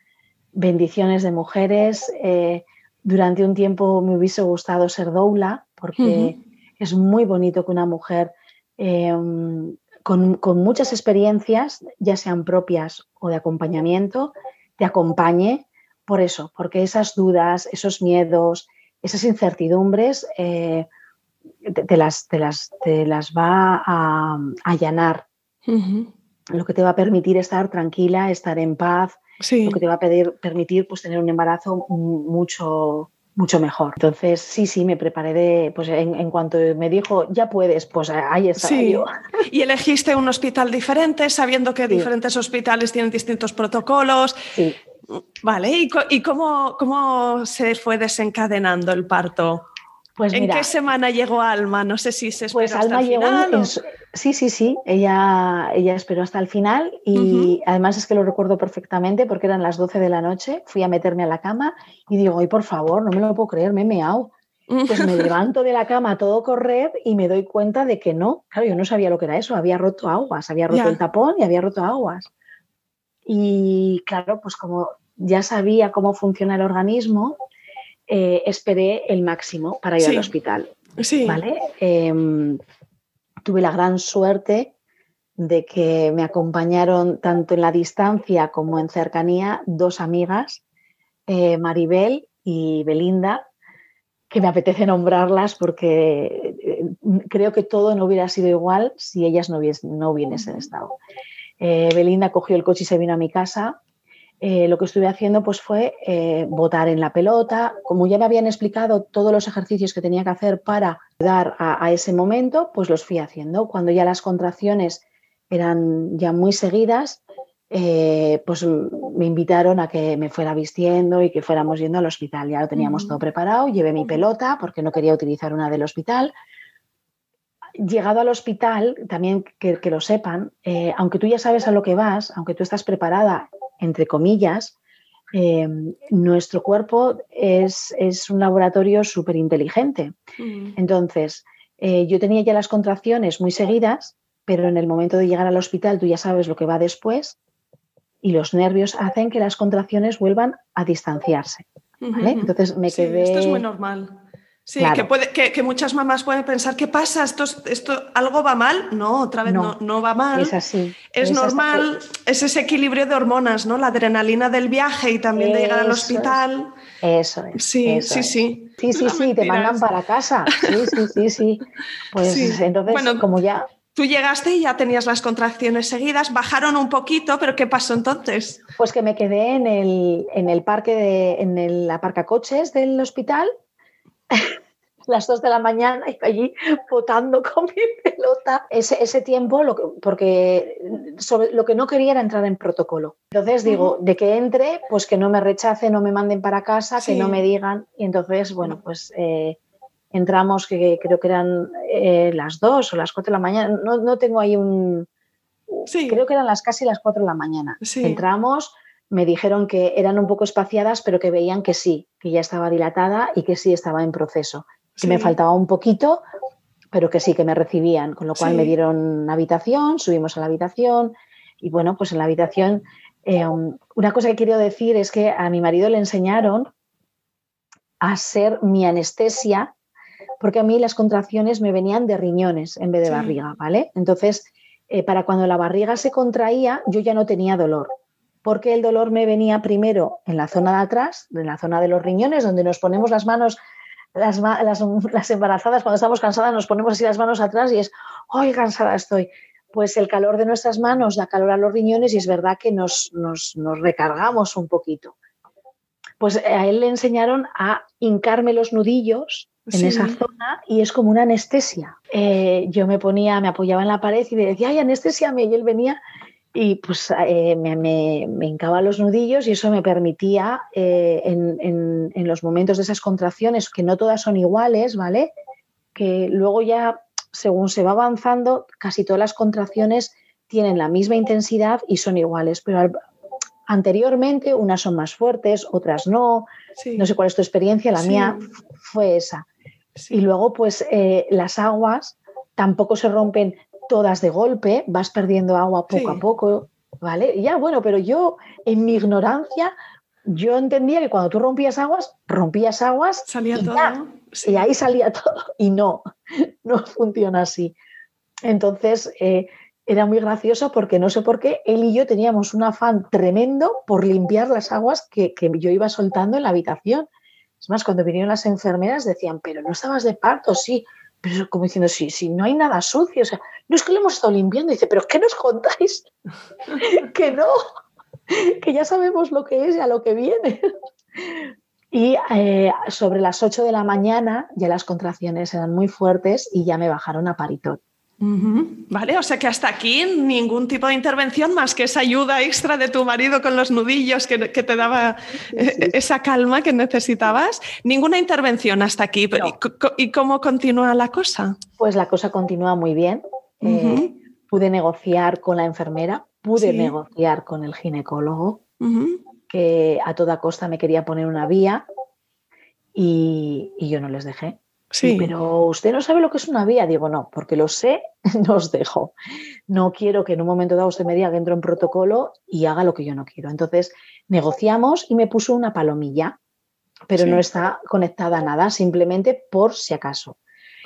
bendiciones de mujeres. Eh, durante un tiempo me hubiese gustado ser doula porque es muy bonito que una mujer em, con, muchas experiencias, ya sean propias o de acompañamiento, te acompañe por eso, porque esas dudas, esos miedos, esas incertidumbres eh, te, las, las, las, va a, allanar. Lo que te va a permitir estar tranquila, estar en paz, lo que te va a pedir, permitir pues, tener un embarazo mucho, mucho mejor. Entonces, sí, sí, me preparé de, pues en, cuanto me dijo, ya puedes, pues ahí está yo. Y elegiste un hospital diferente, sabiendo que diferentes hospitales tienen distintos protocolos. Sí. Vale, ¿y, y cómo, cómo se fue desencadenando el parto? Pues ¿En qué semana llegó Alma? No sé si se esperó pues hasta el final. sí, sí, sí. Ella, ella esperó hasta el final y además es que lo recuerdo perfectamente porque eran las 12 de la noche. Fui a meterme a la cama y digo, ay, por favor, no me lo puedo creer, me he meado. Pues me levanto de la cama a todo correr y me doy cuenta de que no. Claro, yo no sabía lo que era eso. Había roto aguas, había roto el tapón y había roto aguas. Y claro, pues como ya sabía cómo funciona el organismo, eh, esperé el máximo para ir al hospital. Sí. ¿vale? Em, tuve la gran suerte de que me acompañaron tanto en la distancia como en cercanía dos amigas, eh, Maribel y Belinda, que me apetece nombrarlas porque eh, creo que todo no hubiera sido igual si ellas no, no hubiesen estado. Belinda cogió el coche y se vino a mi casa eh, lo que estuve haciendo pues, fue eh, botar en la pelota. Como ya me habían explicado todos los ejercicios que tenía que hacer para dar a, ese momento, pues los fui haciendo. Cuando ya las contracciones eran ya muy seguidas, eh, pues me invitaron a que me fuera vistiendo y que fuéramos yendo al hospital. Ya lo teníamos todo preparado, llevé mi pelota porque no quería utilizar una del hospital. Llegado al hospital, también que, que lo sepan, aunque tú ya sabes a lo que vas, aunque tú estás preparada entre comillas, eh, nuestro cuerpo es, un laboratorio súper inteligente. Mm. Entonces, eh, yo tenía ya las contracciones muy seguidas, pero en el momento de llegar al hospital tú ya sabes lo que va después y los nervios hacen que las contracciones vuelvan a distanciarse. Entonces me quedé... esto es muy normal. Sí, que, puede, que, muchas mamás pueden pensar, ¿qué pasa? ¿Esto, esto algo va mal? No, otra vez no, no, va mal. Es así. Es, normal, es ese equilibrio de hormonas, ¿no? La adrenalina del viaje y también de llegar al hospital. Eso es. Sí, sí, sí. Sí, sí, sí, te mandan para casa. Sí, sí, sí, sí. Pues entonces, bueno, como ya. Tú llegaste y ya tenías las contracciones seguidas, bajaron un poquito, pero ¿qué pasó entonces? Pues que me quedé en el, en el parque de, en el aparcacoches del hospital las dos de la mañana y allí votando con mi pelota. Ese, ese tiempo, lo porque sobre, lo que no quería era entrar en protocolo. Entonces digo, de que entre, pues que no me rechacen, no me manden para casa, que no me digan. Y entonces, bueno, pues eh, entramos, que creo que eran eh, las dos o las cuatro de la mañana. No, no tengo ahí un... Sí. Creo que eran las casi las cuatro de la mañana. Entramos me dijeron que eran un poco espaciadas, pero que veían que sí, que ya estaba dilatada y que sí estaba en proceso. Que me faltaba un poquito, pero que sí, que me recibían, con lo cual me dieron habitación, subimos a la habitación y bueno, pues en la habitación, eh, una cosa que quiero decir es que a mi marido le enseñaron a ser mi anestesia, porque a mí las contracciones me venían de riñones en vez de barriga, ¿vale? Entonces, eh, para cuando la barriga se contraía, yo ya no tenía dolor porque el dolor me venía primero en la zona de atrás, en la zona de los riñones, donde nos ponemos las manos, las, embarazadas cuando estamos cansadas nos ponemos así las manos atrás y es, ¡ay, cansada estoy! Pues el calor de nuestras manos da calor a los riñones y es verdad que nos, recargamos un poquito. Pues a él le enseñaron a hincarme los nudillos en esa zona y es como una anestesia. Eh, yo me ponía, me apoyaba en la pared y me decía, ay, anestesiame, y él venía y pues eh, me, me, hincaba los nudillos y eso me permitía eh, en, los momentos de esas contracciones, que no todas son iguales, ¿vale? Que luego ya, según se va avanzando, casi todas las contracciones tienen la misma intensidad y son iguales, pero anteriormente unas son más fuertes, otras no. No sé cuál es tu experiencia, la mía fue esa. Y luego, pues eh, las aguas tampoco se rompen todas de golpe, vas perdiendo agua poco a poco, ¿vale? ya, bueno, pero yo, en mi ignorancia, yo entendía que cuando tú rompías aguas, rompías aguas salía y, todo, y ahí salía todo. Y no, no funciona así. Entonces, eh, era muy gracioso porque no sé por qué él y yo teníamos un afán tremendo por limpiar las aguas que, que yo iba soltando en la habitación. Es más, cuando vinieron las enfermeras decían, pero no estabas de parto, sí, pero como diciendo, sí, sí, no hay nada sucio, o sea, no es que lo hemos estado limpiando, dice, pero ¿qué nos contáis? que no, que ya sabemos lo que es y a lo que viene. y eh, sobre las 8 de la mañana ya las contracciones eran muy fuertes y ya me bajaron a paritón. Vale, o sea que hasta aquí ningún tipo de intervención más que esa ayuda extra de tu marido con los nudillos que, te daba eh, esa calma que necesitabas. Ninguna intervención hasta aquí. ¿Y, cómo continúa la cosa? Pues la cosa continúa muy bien. Eh, pude negociar con la enfermera, pude negociar con el ginecólogo, que a toda costa me quería poner una vía y yo no les dejé. Sí. Pero usted no sabe lo que es una vía. Digo, no, porque lo sé, no os dejo. No quiero que en un momento dado usted me diga que entro en protocolo y haga lo que yo no quiero. Entonces, negociamos y me puso una palomilla, pero no está conectada a nada, simplemente por si acaso.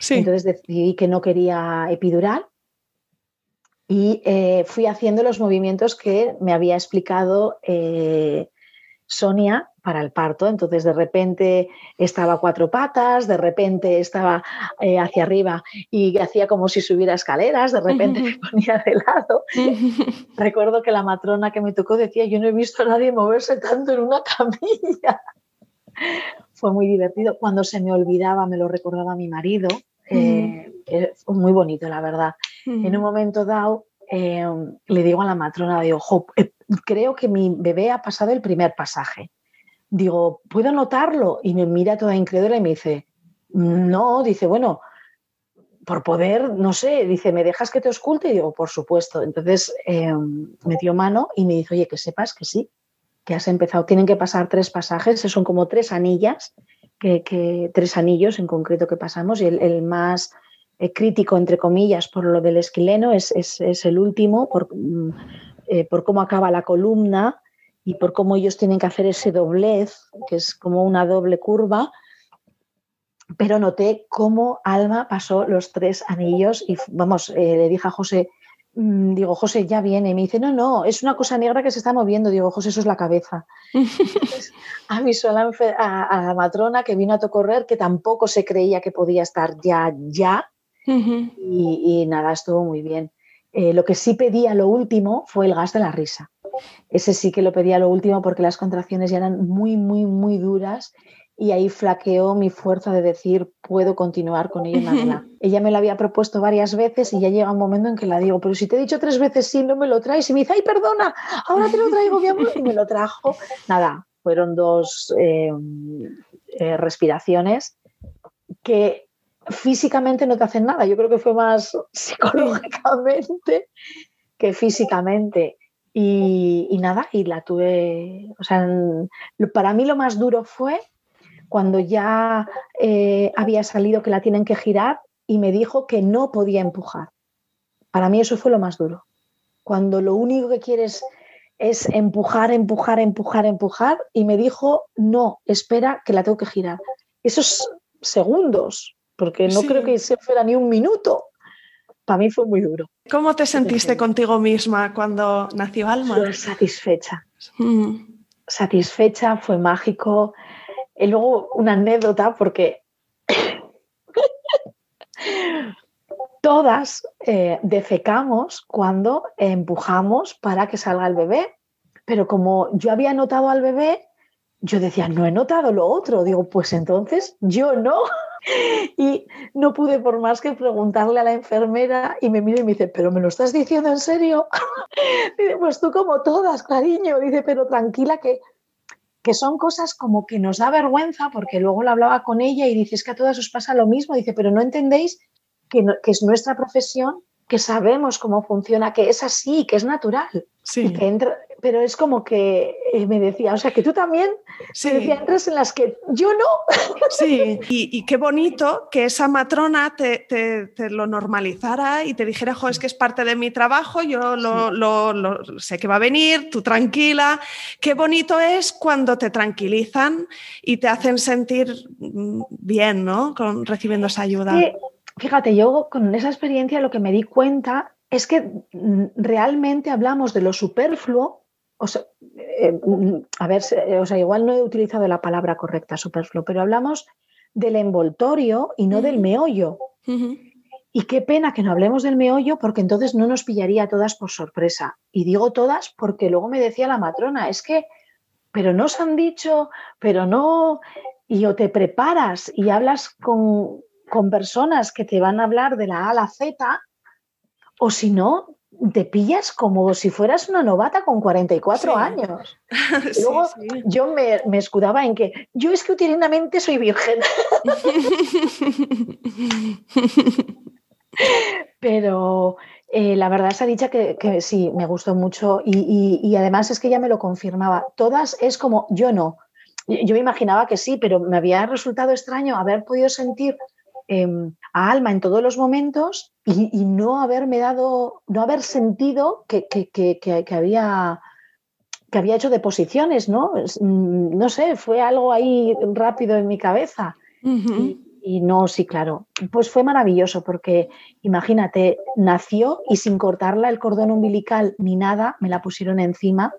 Entonces decidí que no quería epidural y eh, fui haciendo los movimientos que me había explicado eh, Sonia para el parto. Entonces, de repente estaba a cuatro patas, de repente estaba eh, hacia arriba y hacía como si subiera escaleras, de repente me ponía de lado. Recuerdo que la matrona que me tocó decía, yo no he visto a nadie moverse tanto en una camilla. Fue muy divertido. Cuando se me olvidaba, me lo recordaba mi marido. Eh, fue muy bonito, la verdad. En un momento dado, eh, le digo a la matrona, de ojo, creo que mi bebé ha pasado el primer pasaje digo, ¿puedo notarlo? Y me mira toda incrédula y me dice, no, dice, bueno, por poder, no sé, dice, ¿me dejas que te osculte? Y digo, por supuesto. Entonces em, me dio mano y me dice, oye, que sepas que sí, que has empezado, tienen que pasar tres pasajes, son como tres anillas, que, tres anillos en concreto que pasamos, y el, más eh, crítico, entre comillas, por lo del esquileno, es, el último, por, mm, eh, por cómo acaba la columna, y por cómo ellos tienen que hacer ese doblez, que es como una doble curva, pero noté cómo Alma pasó los tres anillos y vamos, eh, le dije a José, mm, digo, José, ya viene. me dice, no, no, es una cosa negra que se está moviendo. Digo, José, eso es la cabeza. avisó a la, a, la matrona que vino a tocorrer que tampoco se creía que podía estar ya, ya. y, nada, estuvo muy bien. Eh, lo que sí pedía lo último fue el gas de la risa. Ese sí que lo pedía lo último porque las contracciones ya eran muy, muy, muy duras y ahí flaqueó mi fuerza de decir, puedo continuar con ella ella me lo había propuesto varias veces y ya llega un momento en que la digo, pero si te he dicho tres veces sí, no me lo traes. Y me dice, ay, perdona, ahora te lo traigo, mi amor. Y me lo trajo. Nada, fueron dos eh, eh, respiraciones que físicamente no te hacen nada. Yo creo que fue más psicológicamente que físicamente. Y, nada, y la tuve, o sea, para mí lo más duro fue cuando ya eh, había salido que la tienen que girar y me dijo que no podía empujar. Para mí eso fue lo más duro. Cuando lo único que quieres es empujar, empujar, empujar, empujar y me dijo, no, espera que la tengo que girar. Esos segundos, porque no creo que se fuera ni un minuto, para mí fue muy duro. ¿Cómo te sentiste contigo misma cuando nació Alma? satisfecha. Mm. Satisfecha, fue mágico. Y luego una anécdota, porque todas eh, defecamos cuando empujamos para que salga el bebé, pero como yo había notado al bebé, yo decía, no he notado lo otro. Digo, pues entonces yo no. Y no pude por más que preguntarle a la enfermera y me mira y me dice, pero ¿me lo estás diciendo en serio? Dice, pues tú como todas, cariño. Dice, pero tranquila que que son cosas como que nos da vergüenza, porque luego lo hablaba con ella y dices que a todas os pasa lo mismo, dice, pero no entendéis que, que es nuestra profesión, que sabemos cómo funciona, que es así, que es natural. Sí. que entra, pero es como que eh, me decía, o sea, que tú también, sí. decía, entras en las que yo no. Sí, y, qué bonito que esa matrona te, lo normalizara y te dijera, jo, es que es parte de mi trabajo, yo lo, sé que va a venir, tú tranquila. Qué bonito es cuando te tranquilizan y te hacen sentir mm, bien, ¿no? Con, recibiendo esa ayuda. fíjate, yo con esa experiencia lo que me di cuenta es que mm, realmente hablamos de lo superfluo. O sea, eh, mm, a ver, o sea, igual no he utilizado la palabra correcta, superfluo, pero hablamos del envoltorio y no del meollo. Y qué pena que no hablemos del meollo porque entonces no nos pillaría a todas por sorpresa. Y digo todas porque luego me decía la matrona, es que, pero no os han dicho, pero no, y o te preparas y hablas con, con personas que te van a hablar de la A a la Z o si no, te pillas como si fueras una novata con 44 años. luego yo me, escudaba en que yo es que utilitariamente soy virgen. Pero eh, la verdad se ha dicho que, sí, me gustó mucho y, y, además es que ella me lo confirmaba. Todas es como yo no. Yo me imaginaba que sí, pero me había resultado extraño haber podido sentir Em, a Alma en todos los momentos y, no haberme dado, no haber sentido que, había que había hecho deposiciones, ¿no? Mm, no sé, fue algo ahí rápido en mi cabeza. y, no, sí, claro. Pues fue maravilloso porque, imagínate, nació y sin cortarla el cordón umbilical ni nada, me la pusieron encima.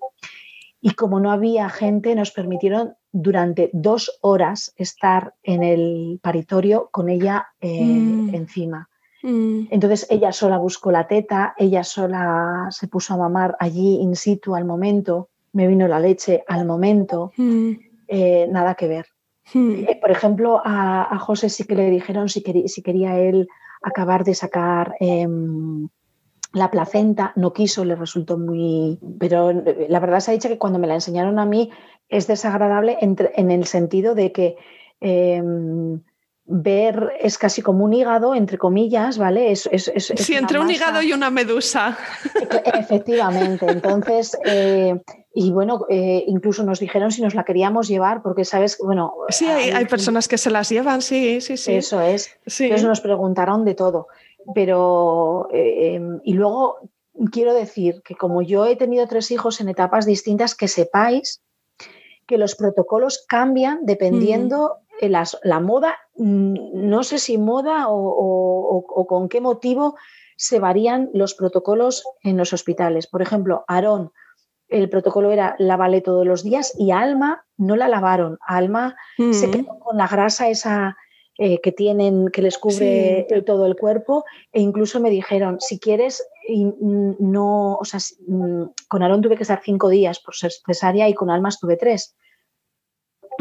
Y como no había gente, nos permitieron durante dos horas estar en el paritorio con ella eh, mm. encima. Mm. Entonces ella sola buscó la teta, ella sola se puso a mamar allí in situ al momento, me vino la leche al momento, mm. eh, nada que ver. Eh, por ejemplo, a, José sí que le dijeron si, quería, si quería él acabar de sacar em, la placenta, no quiso, le resultó muy... Pero la verdad se ha dicho que cuando me la enseñaron a mí es desagradable en, el sentido de que em, ver es casi como un hígado, entre comillas, ¿vale? Es, sí, entre un hígado y una medusa. Efectivamente, entonces, eh, y bueno, eh, incluso nos dijeron si nos la queríamos llevar, porque sabes, bueno... Sí, hay, personas que se las llevan, sí, sí, sí. Eso es. Entonces nos preguntaron de todo, pero... Eh, em, y luego quiero decir que como yo he tenido tres hijos en etapas distintas, que sepáis que los protocolos cambian dependiendo mm. la moda no sé si moda o, con qué motivo se varían los protocolos en los hospitales. Por ejemplo, Aarón, el protocolo era lavarle todos los días y Alma no la lavaron. Alma se mm. quedó con la grasa esa eh, que tienen, que les cubre todo el cuerpo, e incluso me dijeron, si quieres, no, o sea, mm, con Aarón tuve que estar cinco días por ser cesárea y con Alma estuve tres.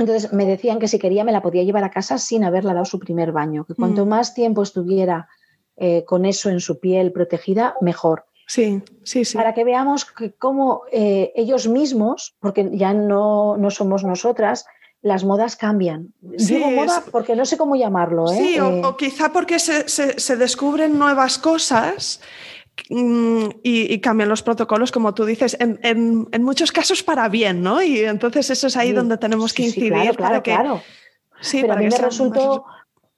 Entonces me decían que si quería me la podía llevar a casa sin haberla dado su primer baño, que cuanto mm. más tiempo estuviera eh, con eso en su piel protegida, mejor. Sí, sí, sí. Para que veamos que cómo eh, ellos mismos, porque ya no, no somos nosotras, las modas cambian. Digo moda porque no sé cómo llamarlo. ¿eh? Sí, o, eh, quizá porque se, descubren nuevas cosas mm, y, cambian los protocolos, como tú dices, en, muchos casos para bien, ¿no? Y entonces eso es ahí donde tenemos que incidir. claro, claro, claro. Sí, Pero a mí me resultó,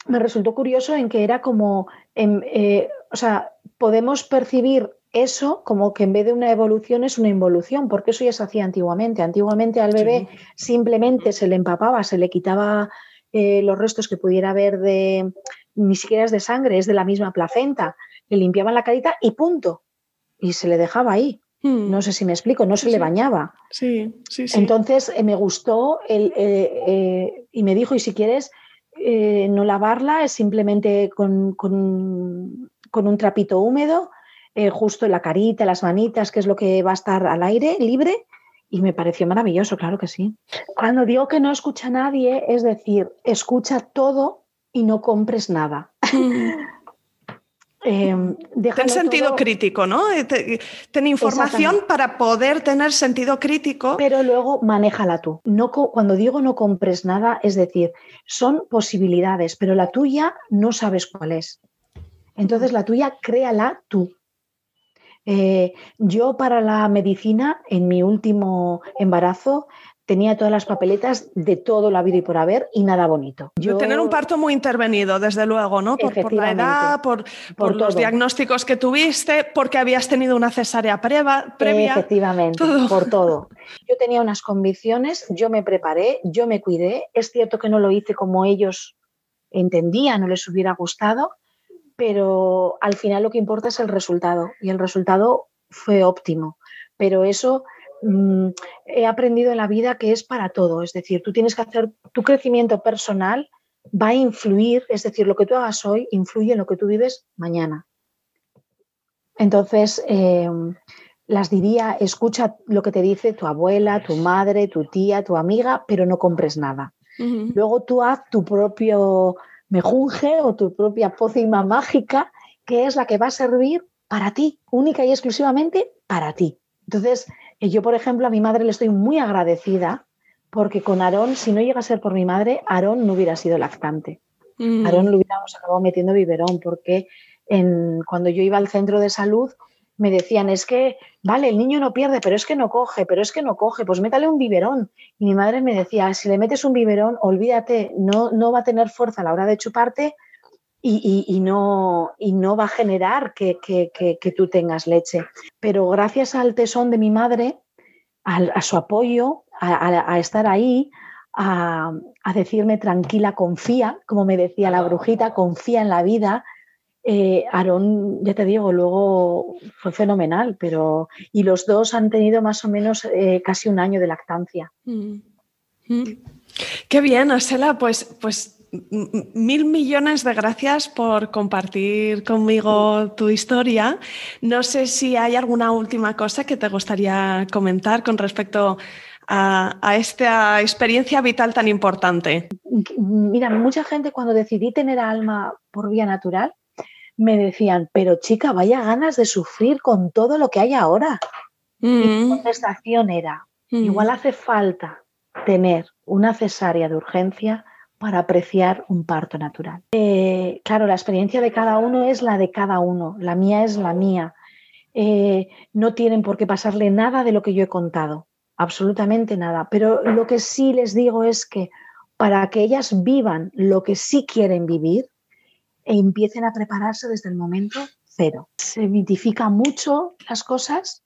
me resultó curioso en que era como, eh, o sea, podemos percibir eso como que en vez de una evolución es una involución, porque eso ya se hacía antiguamente. Antiguamente al bebé simplemente se le empapaba, se le quitaba eh, los restos que pudiera haber de, ni siquiera es de sangre, es de la misma placenta, le limpiaban la carita y punto. Y se le dejaba ahí. Hmm. No sé si me explico, no se le bañaba. Sí, sí, sí. Entonces eh, me gustó el, eh, y me dijo, y si quieres no lavarla, es simplemente con, con, con un trapito húmedo eh, justo en la carita, las manitas, que es lo que va a estar al aire, libre, y me pareció maravilloso, claro que sí. Cuando digo que no escucha a nadie, es decir, escucha todo y no compres nada. Eh, ten sentido crítico, ¿no? Eh, ten información para poder tener sentido crítico. Pero luego manéjala tú. No, cuando digo no compres nada, es decir, son posibilidades, pero la tuya no sabes cuál es. Entonces la tuya créala tú. Eh, yo para la medicina, en mi último embarazo, tenía todas las papeletas de todo la vida y por haber y nada bonito. Yo... Tener un parto muy intervenido, desde luego, ¿no? Por, la edad, por, los diagnósticos que tuviste, porque habías tenido una cesárea previa. Efectivamente, por todo. Yo tenía unas convicciones, yo me preparé, yo me cuidé. Es cierto que no lo hice como ellos entendían, no les hubiera gustado, pero al final lo que importa es el resultado y el resultado fue óptimo. Pero eso mm, he aprendido en la vida que es para todo, es decir, tú tienes que hacer tu crecimiento personal va a influir, es decir, lo que tú hagas hoy influye en lo que tú vives mañana. Entonces, em, las diría, escucha lo que te dice tu abuela, tu madre, tu tía, tu amiga, pero no compres nada. Luego tú haz tu propio mejunje o tu propia pócima mágica, que es la que va a servir para ti, única y exclusivamente para ti. Entonces, eh, yo, por ejemplo, a mi madre le estoy muy agradecida porque con Aarón, si no llega a ser por mi madre, Aarón no hubiera sido lactante. Mm. Aarón lo hubiéramos acabado metiendo biberón porque en, cuando yo iba al centro de salud, me decían, es que, vale, el niño no pierde, pero es que no coge, pero es que no coge, pues métale un biberón. Y mi madre me decía, si le metes un biberón, olvídate, no, no va a tener fuerza a la hora de chuparte y, y, no, y no va a generar que, que, que, tú tengas leche. Pero gracias al tesón de mi madre, a, su apoyo, a, a estar ahí, a, a, decirme tranquila, confía, como me decía la brujita, confía en la vida, eh, Aarón, ya te digo, luego fue fenomenal, pero y los dos han tenido más o menos eh, casi un año de lactancia. Mm. Mm. Qué bien, Asela, pues, pues mil millones de gracias por compartir conmigo tu historia. No sé si hay alguna última cosa que te gustaría comentar con respecto a, a, esta experiencia vital tan importante. Mira, mucha gente cuando decidí tener alma por vía natural, me decían, pero chica, vaya ganas de sufrir con todo lo que hay ahora. Y mi mm. contestación era, mm. igual hace falta tener una cesárea de urgencia para apreciar un parto natural. Eh, claro, la experiencia de cada uno es la de cada uno, la mía es la mía. Eh, no tienen por qué pasarle nada de lo que yo he contado, absolutamente nada. Pero lo que sí les digo es que para que ellas vivan lo que sí quieren vivir, e empiecen a prepararse desde el momento cero. Se mitifica mucho las cosas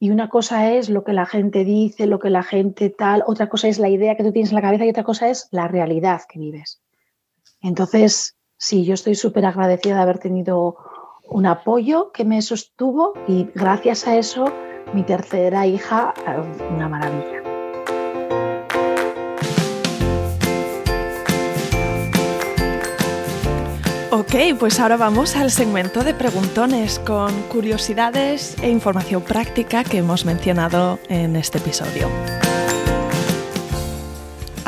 y una cosa es lo que la gente dice, lo que la gente tal, otra cosa es la idea que tú tienes en la cabeza y otra cosa es la realidad que vives. Entonces, sí, yo estoy súper agradecida de haber tenido un apoyo que me sostuvo y gracias a eso mi tercera hija, una maravilla. Ok, pues ahora vamos al segmento de preguntones con curiosidades e información práctica que hemos mencionado en este episodio.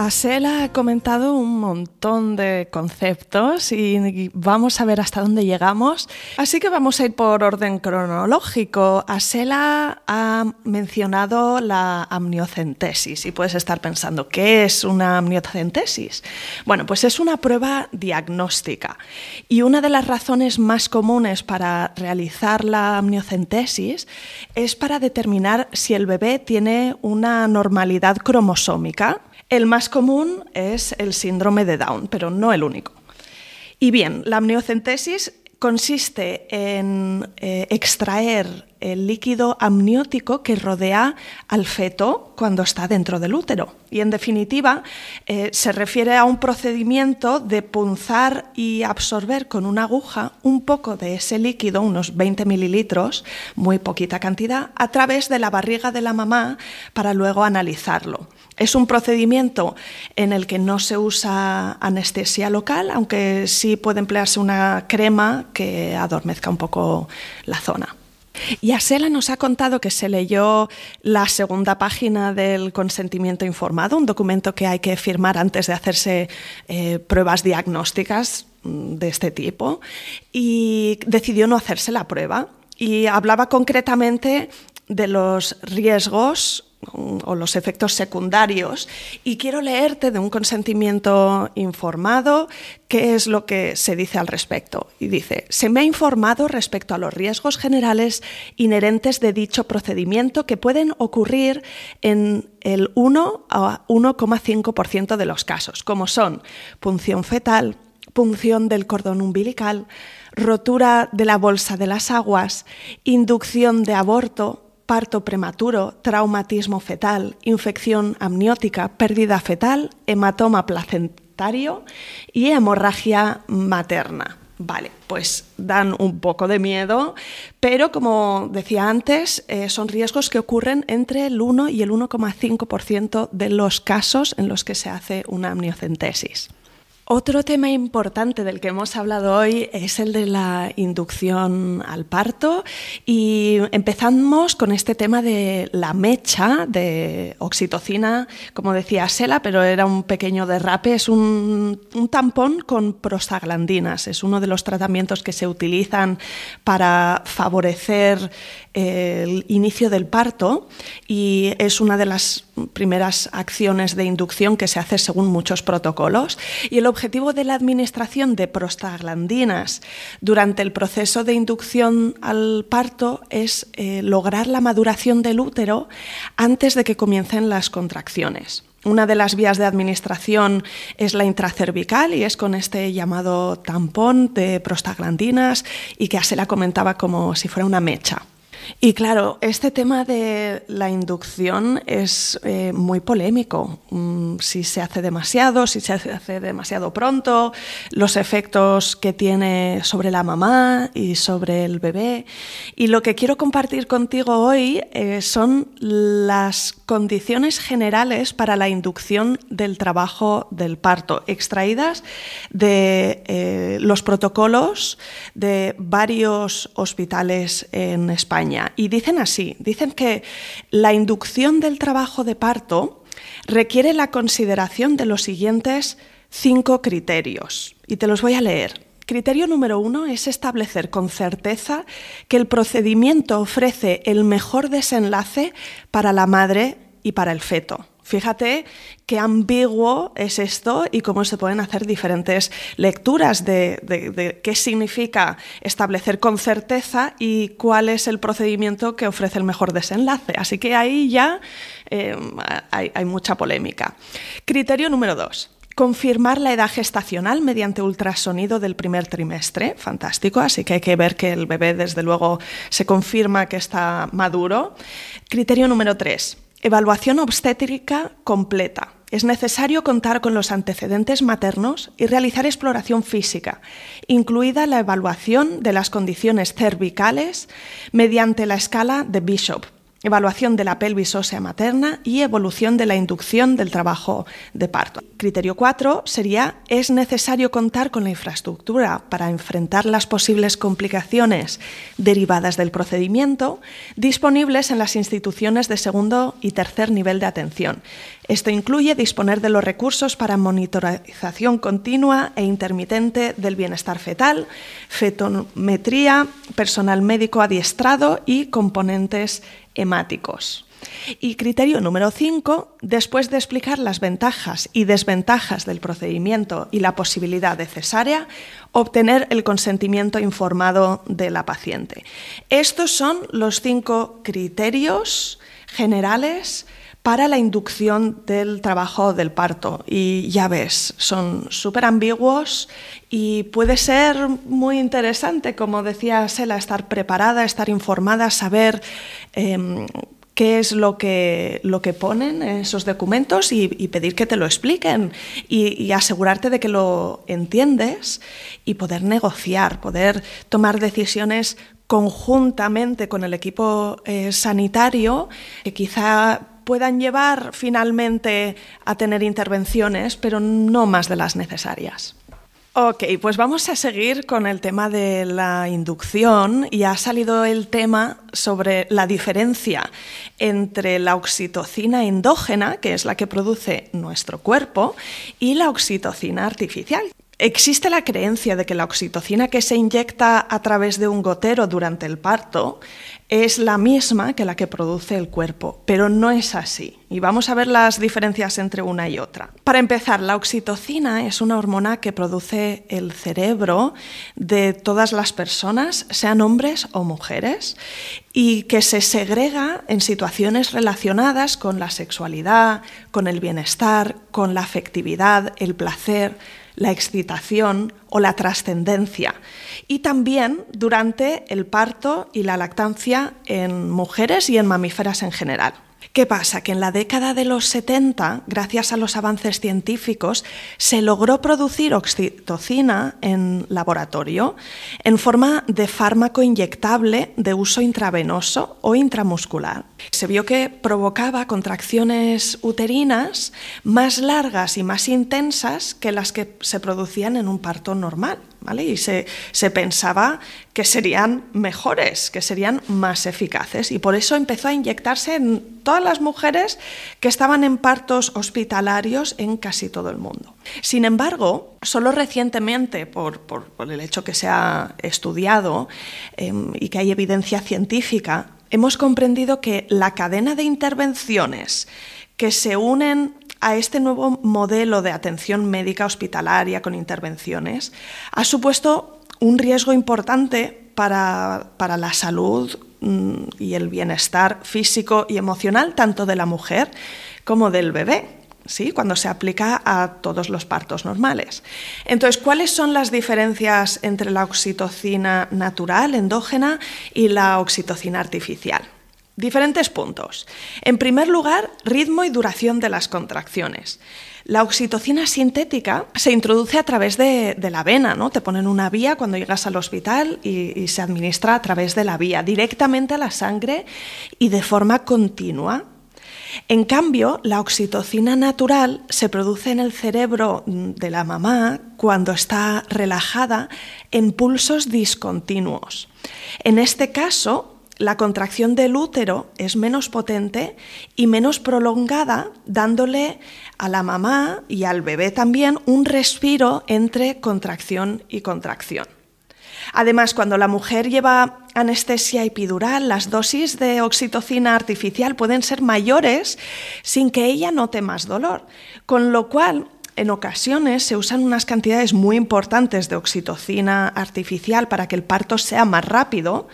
Asel ha comentado un montón de conceptos y vamos a ver hasta dónde llegamos. Así que vamos a ir por orden cronológico. Asela ha mencionado la amniocentesis y puedes estar pensando, ¿qué es una amniocentesis? Bueno, pues es una prueba diagnóstica y una de las razones más comunes para realizar la amniocentesis es para determinar si el bebé tiene una normalidad cromosómica el más común es el síndrome de Down, pero no el único. Y bien, la amniocentesis consiste en eh, extraer el líquido amniótico que rodea al feto cuando está dentro del útero. Y en definitiva, eh, se refiere a un procedimiento de punzar y absorber con una aguja un poco de ese líquido, unos 20 mililitros, muy poquita cantidad, a través de la barriga de la mamá para luego analizarlo. Es un procedimiento en el que no se usa anestesia local, aunque sí puede emplearse una crema que adormezca un poco la zona. Y Asela nos ha contado que se leyó la segunda página del consentimiento informado, un documento que hay que firmar antes de hacerse eh, pruebas diagnósticas mm, de este tipo, y decidió no hacerse la prueba. Y hablaba concretamente de los riesgos o los efectos secundarios y quiero leerte de un consentimiento informado qué es lo que se dice al respecto. Y dice, se me ha informado respecto a los riesgos generales inherentes de dicho procedimiento que pueden ocurrir en el 1 a 1,5% de los casos, como son punción fetal, punción del cordón umbilical, rotura de la bolsa de las aguas, inducción de aborto, parto prematuro, traumatismo fetal, infección amniótica, pérdida fetal, hematoma placentario y hemorragia materna. Vale, pues dan un poco de miedo, pero como decía antes, eh, son riesgos que ocurren entre el 1 y el 1,5% de los casos en los que se hace una amniocentesis. Otro tema importante del que hemos hablado hoy es el de la inducción al parto y empezamos con este tema de la mecha de oxitocina, como decía Sela, pero era un pequeño derrape, es un, un tampón con prostaglandinas, es uno de los tratamientos que se utilizan para favorecer el inicio del parto y es una de las primeras acciones de inducción que se hace según muchos protocolos. Y el objetivo de la administración de prostaglandinas durante el proceso de inducción al parto es eh, lograr la maduración del útero antes de que comiencen las contracciones. Una de las vías de administración es la intracervical y es con este llamado tampón de prostaglandinas y que se la comentaba como si fuera una mecha. Y claro, este tema de la inducción es eh, muy polémico. Mm, si se hace demasiado, si se hace demasiado pronto, los efectos que tiene sobre la mamá y sobre el bebé. Y lo que quiero compartir contigo hoy eh, son las condiciones generales para la inducción del trabajo del parto, extraídas de eh, los protocolos de varios hospitales en España. Y dicen así, dicen que la inducción del trabajo de parto requiere la consideración de los siguientes cinco criterios. Y te los voy a leer. Criterio número uno es establecer con certeza que el procedimiento ofrece el mejor desenlace para la madre y para el feto. Fíjate qué ambiguo es esto y cómo se pueden hacer diferentes lecturas de, qué significa establecer con certeza y cuál es el procedimiento que ofrece el mejor desenlace. Así que ahí ya eh, hay, hay mucha polémica. Criterio número dos confirmar la edad gestacional mediante ultrasonido del primer trimestre, fantástico, así que hay que ver que el bebé desde luego se confirma que está maduro. Criterio número tres, Evaluación obstétrica completa. es necesario contar con los antecedentes maternos y realizar exploración física, incluida la evaluación de las condiciones cervicales mediante la escala de Bishop, evaluación de la pelvis ósea materna y evolución de la inducción del trabajo de parto. Criterio 4 sería, es necesario contar con la infraestructura para enfrentar las posibles complicaciones derivadas del procedimiento disponibles en las instituciones de segundo y tercer nivel de atención. Esto incluye disponer de los recursos para monitorización continua e intermitente del bienestar fetal, fetometría, personal médico adiestrado y componentes hemáticos. Y criterio número 5, después de explicar las ventajas y desventajas del procedimiento y la posibilidad de cesárea, obtener el consentimiento informado de la paciente. Estos son los cinco criterios generales para la inducción del trabajo del parto. Y ya ves, son súper ambiguos y puede ser muy interesante, como decía Sela, estar preparada, estar informada, saber em, qué es lo que, lo que ponen en esos documentos y, pedir que te lo expliquen y, asegurarte de que lo entiendes y poder negociar, poder tomar decisiones conjuntamente con el equipo eh, sanitario que quizá puedan llevar finalmente a tener intervenciones, pero no más de las necesarias. Ok, pues vamos a seguir con el tema de la inducción y ha salido el tema sobre la diferencia entre la oxitocina endógena, que es la que produce nuestro cuerpo, y la oxitocina artificial. Existe la creencia de que la oxitocina que se inyecta a través de un gotero durante el parto es la misma que la que produce el cuerpo, pero no es así. Y vamos a ver las diferencias entre una y otra. Para empezar, la oxitocina es una hormona que produce el cerebro de todas las personas, sean hombres o mujeres, y que se segrega en situaciones relacionadas con la sexualidad, con el bienestar, con la afectividad, el placer, la excitación o la trascendencia y también durante el parto y la lactancia en mujeres y en mamíferas en general. ¿Qué pasa? Que en la década de los 70, gracias a los avances científicos, se logró producir oxitocina en laboratorio en forma de fármaco inyectable de uso intravenoso o intramuscular. Se vio que provocaba contracciones uterinas más largas y más intensas que las que se producían en un parto normal. Y se, pensaba que serían mejores, que serían más eficaces. Y por eso empezó a inyectarse en todas las mujeres que estaban en partos hospitalarios en casi todo el mundo. Sin embargo, solo recientemente, por, el hecho que se ha estudiado em, y que hay evidencia científica, hemos comprendido que la cadena de intervenciones que se unen a este nuevo modelo de atención médica hospitalaria con intervenciones ha supuesto un riesgo importante para, la salud mm, y el bienestar físico y emocional tanto de la mujer como del bebé. ¿Sí? cuando se aplica a todos los partos normales. Entonces, ¿cuáles son las diferencias entre la oxitocina natural, endógena, y la oxitocina artificial? Diferentes puntos. En primer lugar, ritmo y duración de las contracciones. La oxitocina sintética se introduce a través de, la vena, ¿no? Te ponen una vía cuando llegas al hospital y, se administra a través de la vía, directamente a la sangre y de forma continua. En cambio, la oxitocina natural se produce en el cerebro de la mamá cuando está relajada en pulsos discontinuos. En este caso, la contracción del útero es menos potente y menos prolongada, dándole a la mamá y al bebé también un respiro entre contracción y contracción. Además, cuando la mujer lleva anestesia epidural, las dosis de oxitocina artificial pueden ser mayores sin que ella note más dolor, con lo cual en ocasiones se usan unas cantidades muy importantes de oxitocina artificial para que el parto sea más rápido,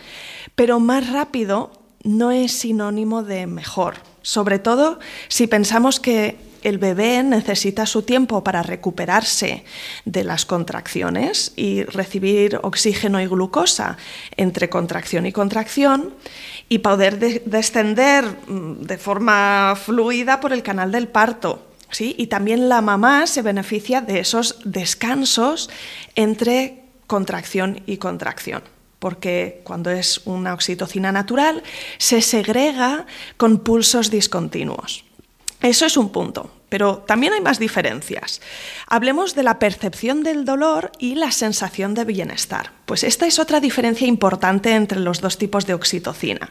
pero más rápido no es sinónimo de mejor, sobre todo si pensamos que el bebé necesita su tiempo para recuperarse de las contracciones y recibir oxígeno y glucosa entre contracción y contracción y poder descender mm, de forma fluida por el canal del parto ¿sí? Y también la mamá se beneficia de esos descansos entre contracción y contracción porque cuando es una oxitocina natural se segrega con pulsos discontinuos. Eso es un punto, pero también hay más diferencias. Hablemos de la percepción del dolor y la sensación de bienestar. Pues esta es otra diferencia importante entre los dos tipos de oxitocina,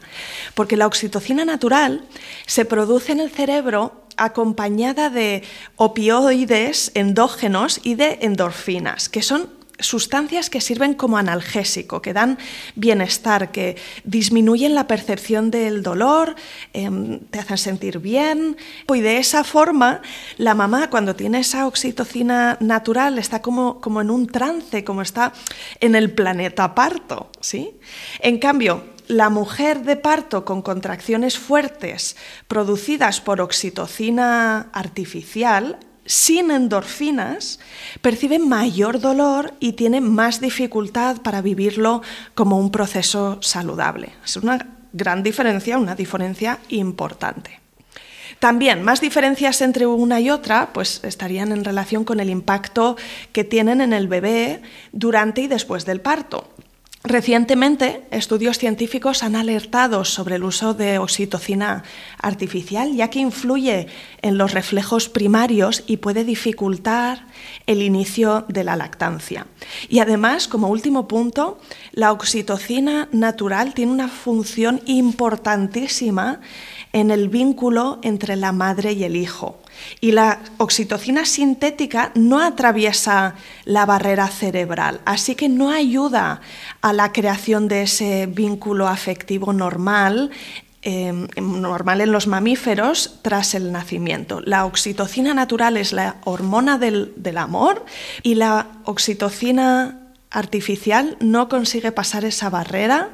porque la oxitocina natural se produce en el cerebro acompañada de opioides endógenos y de endorfinas, que son sustancias que sirven como analgésico, que dan bienestar, que disminuyen la percepción del dolor, em, te hacen sentir bien. Y de esa forma, la mamá cuando tiene esa oxitocina natural está como, como en un trance, como está en el planeta parto. ¿sí? En cambio, la mujer de parto con contracciones fuertes producidas por oxitocina artificial sin endorfinas percibe mayor dolor y tiene más dificultad para vivirlo como un proceso saludable. Es una gran diferencia, una diferencia importante. También, más diferencias entre una y otra, pues estarían en relación con el impacto que tienen en el bebé durante y después del parto. Recientemente, estudios científicos han alertado sobre el uso de oxitocina artificial, ya que influye en los reflejos primarios y puede dificultar el inicio de la lactancia. Y además, como último punto, la oxitocina natural tiene una función importantísima en el vínculo entre la madre y el hijo. Y la oxitocina sintética no atraviesa la barrera cerebral, así que no ayuda a la creación de ese vínculo afectivo normal em, normal en los mamíferos tras el nacimiento. La oxitocina natural es la hormona del, amor y la oxitocina artificial no consigue pasar esa barrera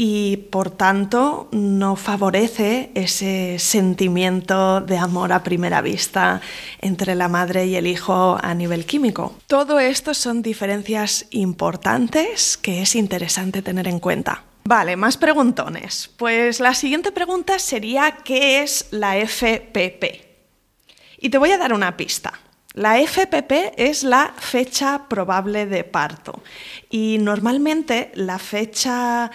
y por tanto no favorece ese sentimiento de amor a primera vista entre la madre y el hijo a nivel químico. Todo esto son diferencias importantes que es interesante tener en cuenta. Vale, más preguntones. Pues la siguiente pregunta sería ¿qué es la FPP? Y te voy a dar una pista. La FPP es la fecha probable de parto y normalmente la fecha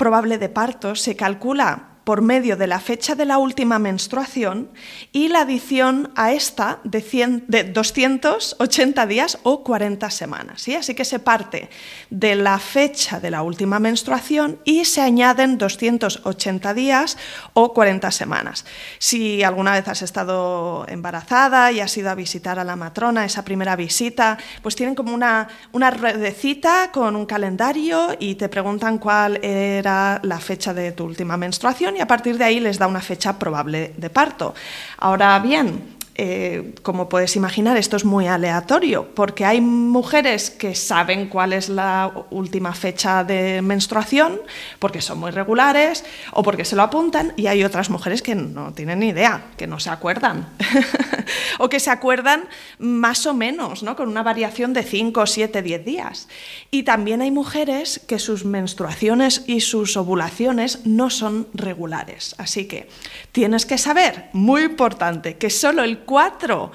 probable de parto se calcula por medio de la fecha de la última menstruación y la adición a esta de, de 280 días o 40 semanas. ¿sí? Así que se parte de la fecha de la última menstruación y se añaden 280 días o 40 semanas. Si alguna vez has estado embarazada y has ido a visitar a la matrona, esa primera visita, pues tienen como una, una redecita con un calendario y te preguntan cuál era la fecha de tu última menstruación y a partir de ahí les da una fecha probable de parto. Ahora bien, eh, como puedes imaginar, esto es muy aleatorio, porque hay mujeres que saben cuál es la última fecha de menstruación, porque son muy regulares o porque se lo apuntan, y hay otras mujeres que no tienen ni idea, que no se acuerdan, o que se acuerdan más o menos, ¿no? con una variación de 5, 7, 10 días. Y también hay mujeres que sus menstruaciones y sus ovulaciones no son regulares. Así que tienes que saber, muy importante, que solo el 4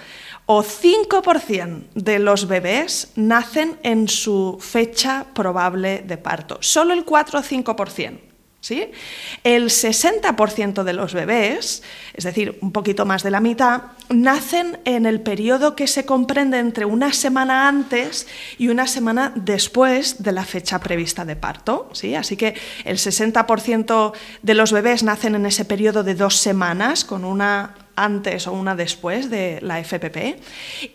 o 5% de los bebés nacen en su fecha probable de parto. Solo el 4 o 5%. ¿Sí? El 60% de los bebés, es decir, un poquito más de la mitad, nacen en el periodo que se comprende entre una semana antes y una semana después de la fecha prevista de parto. ¿sí? Así que el 60% de los bebés nacen en ese periodo de dos semanas, con una antes o una después de la FPP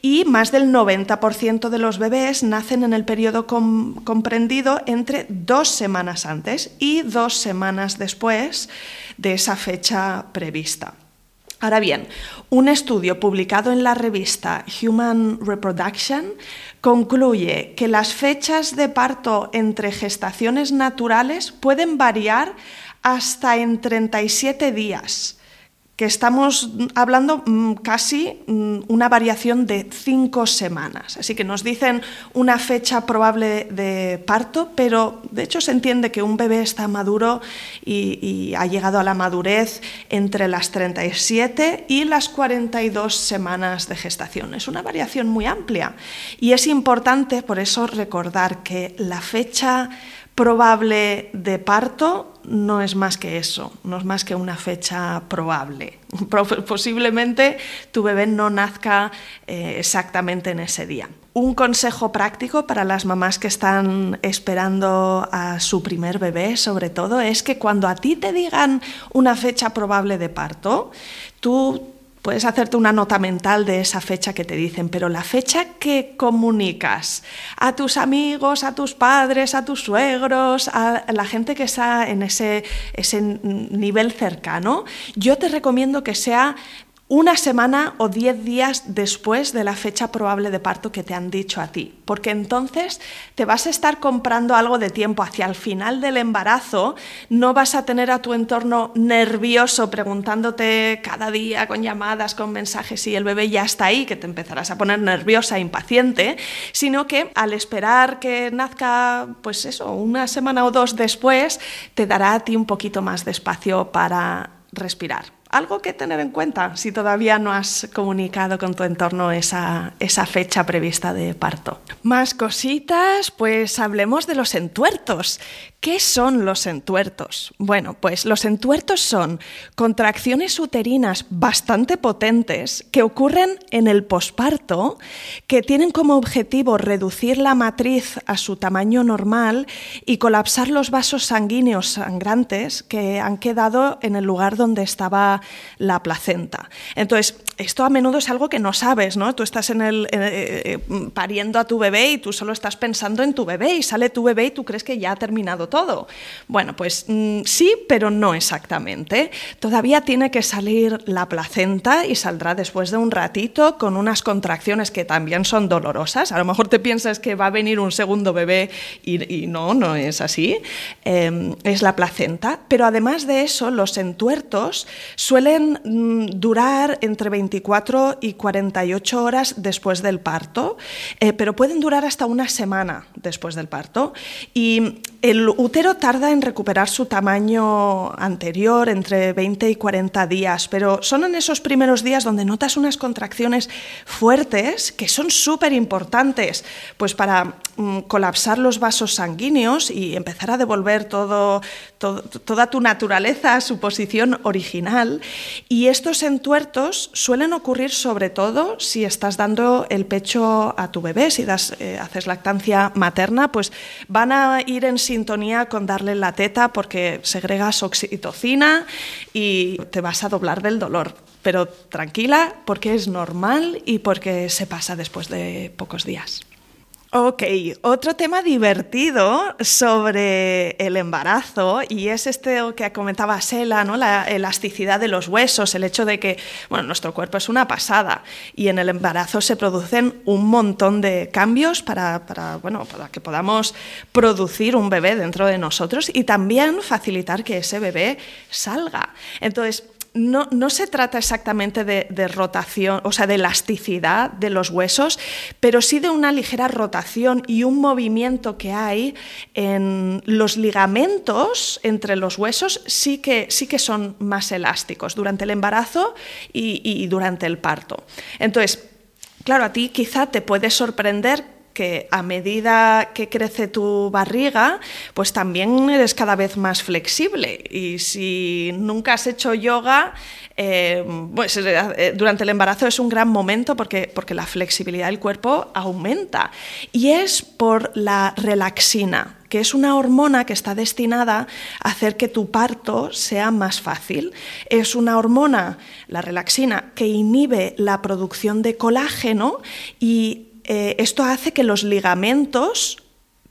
y más del 90% de los bebés nacen en el periodo comprendido entre dos semanas antes y dos semanas después de esa fecha prevista. Ahora bien, un estudio publicado en la revista Human Reproduction concluye que las fechas de parto entre gestaciones naturales pueden variar hasta en 37 días que estamos hablando mm, casi mm, una variación de cinco semanas. Así que nos dicen una fecha probable de parto, pero de hecho se entiende que un bebé está maduro y, y ha llegado a la madurez entre las 37 y las 42 semanas de gestación. Es una variación muy amplia y es importante por eso recordar que la fecha probable de parto no es más que eso, no es más que una fecha probable. Posiblemente tu bebé no nazca eh, exactamente en ese día. Un consejo práctico para las mamás que están esperando a su primer bebé, sobre todo, es que cuando a ti te digan una fecha probable de parto, tú Puedes hacerte una nota mental de esa fecha que te dicen, pero la fecha que comunicas a tus amigos, a tus padres, a tus suegros, a la gente que está en ese, ese nivel cercano, yo te recomiendo que sea una semana o diez días después de la fecha probable de parto que te han dicho a ti, porque entonces te vas a estar comprando algo de tiempo. Hacia el final del embarazo, no vas a tener a tu entorno nervioso preguntándote cada día con llamadas, con mensajes si el bebé ya está ahí, que te empezarás a poner nerviosa, impaciente, sino que al esperar que nazca, pues eso, una semana o dos después, te dará a ti un poquito más de espacio para respirar algo que tener en cuenta si todavía no has comunicado con tu entorno esa, esa, fecha prevista de parto. Más cositas, pues hablemos de los entuertos. ¿Qué son los entuertos? Bueno, pues los entuertos son contracciones uterinas bastante potentes que ocurren en el posparto, que tienen como objetivo reducir la matriz a su tamaño normal y colapsar los vasos sanguíneos sangrantes que han quedado en el lugar donde estaba la placenta. Entonces, esto a menudo es algo que no sabes, ¿no? Tú estás en el, eh, eh, pariendo a tu bebé y tú solo estás pensando en tu bebé y sale tu bebé y tú crees que ya ha terminado todo. Bueno, pues mm, sí, pero no exactamente. Todavía tiene que salir la placenta y saldrá después de un ratito con unas contracciones que también son dolorosas. A lo mejor te piensas que va a venir un segundo bebé y, no, no es así. Em, es la placenta. Pero además de eso, los entuertos suelen mm, durar entre 24 y 48 horas después del parto, eh, pero pueden durar hasta una semana después del parto. Y el útero tarda en recuperar su tamaño anterior, entre 20 y 40 días, pero son en esos primeros días donde notas unas contracciones fuertes que son súper importantes, pues para mm, colapsar los vasos sanguíneos y empezar a devolver todo, toda tu naturaleza a su posición original. Y estos entuertos suelen ocurrir sobre todo si estás dando el pecho a tu bebé, si das, eh, haces lactancia materna, pues van a ir en sintonía con darle la teta porque segregas oxitocina y te vas a doblar del dolor. Pero tranquila, porque es normal y porque se pasa después de pocos días. Ok, otro tema divertido sobre el embarazo y es este que comentaba Sela, ¿no? la elasticidad de los huesos, el hecho de que bueno, nuestro cuerpo es una pasada y en el embarazo se producen un montón de cambios para, para, bueno, para que podamos producir un bebé dentro de nosotros y también facilitar que ese bebé salga. Entonces, no, se trata exactamente de, rotación, o sea, de elasticidad de los huesos, pero sí de una ligera rotación y un movimiento que hay en los ligamentos entre los huesos, sí que, sí que son más elásticos durante el embarazo y durante el parto. Entonces, claro, a ti quizá te puede sorprender que a medida que crece tu barriga, pues también eres cada vez más flexible. Y si nunca has hecho yoga, eh, pues eh, durante el embarazo es un gran momento porque, porque la flexibilidad del cuerpo aumenta. Y es por la relaxina, que es una hormona que está destinada a hacer que tu parto sea más fácil. Es una hormona, la relaxina, que inhibe la producción de colágeno y eh, esto hace que los ligamentos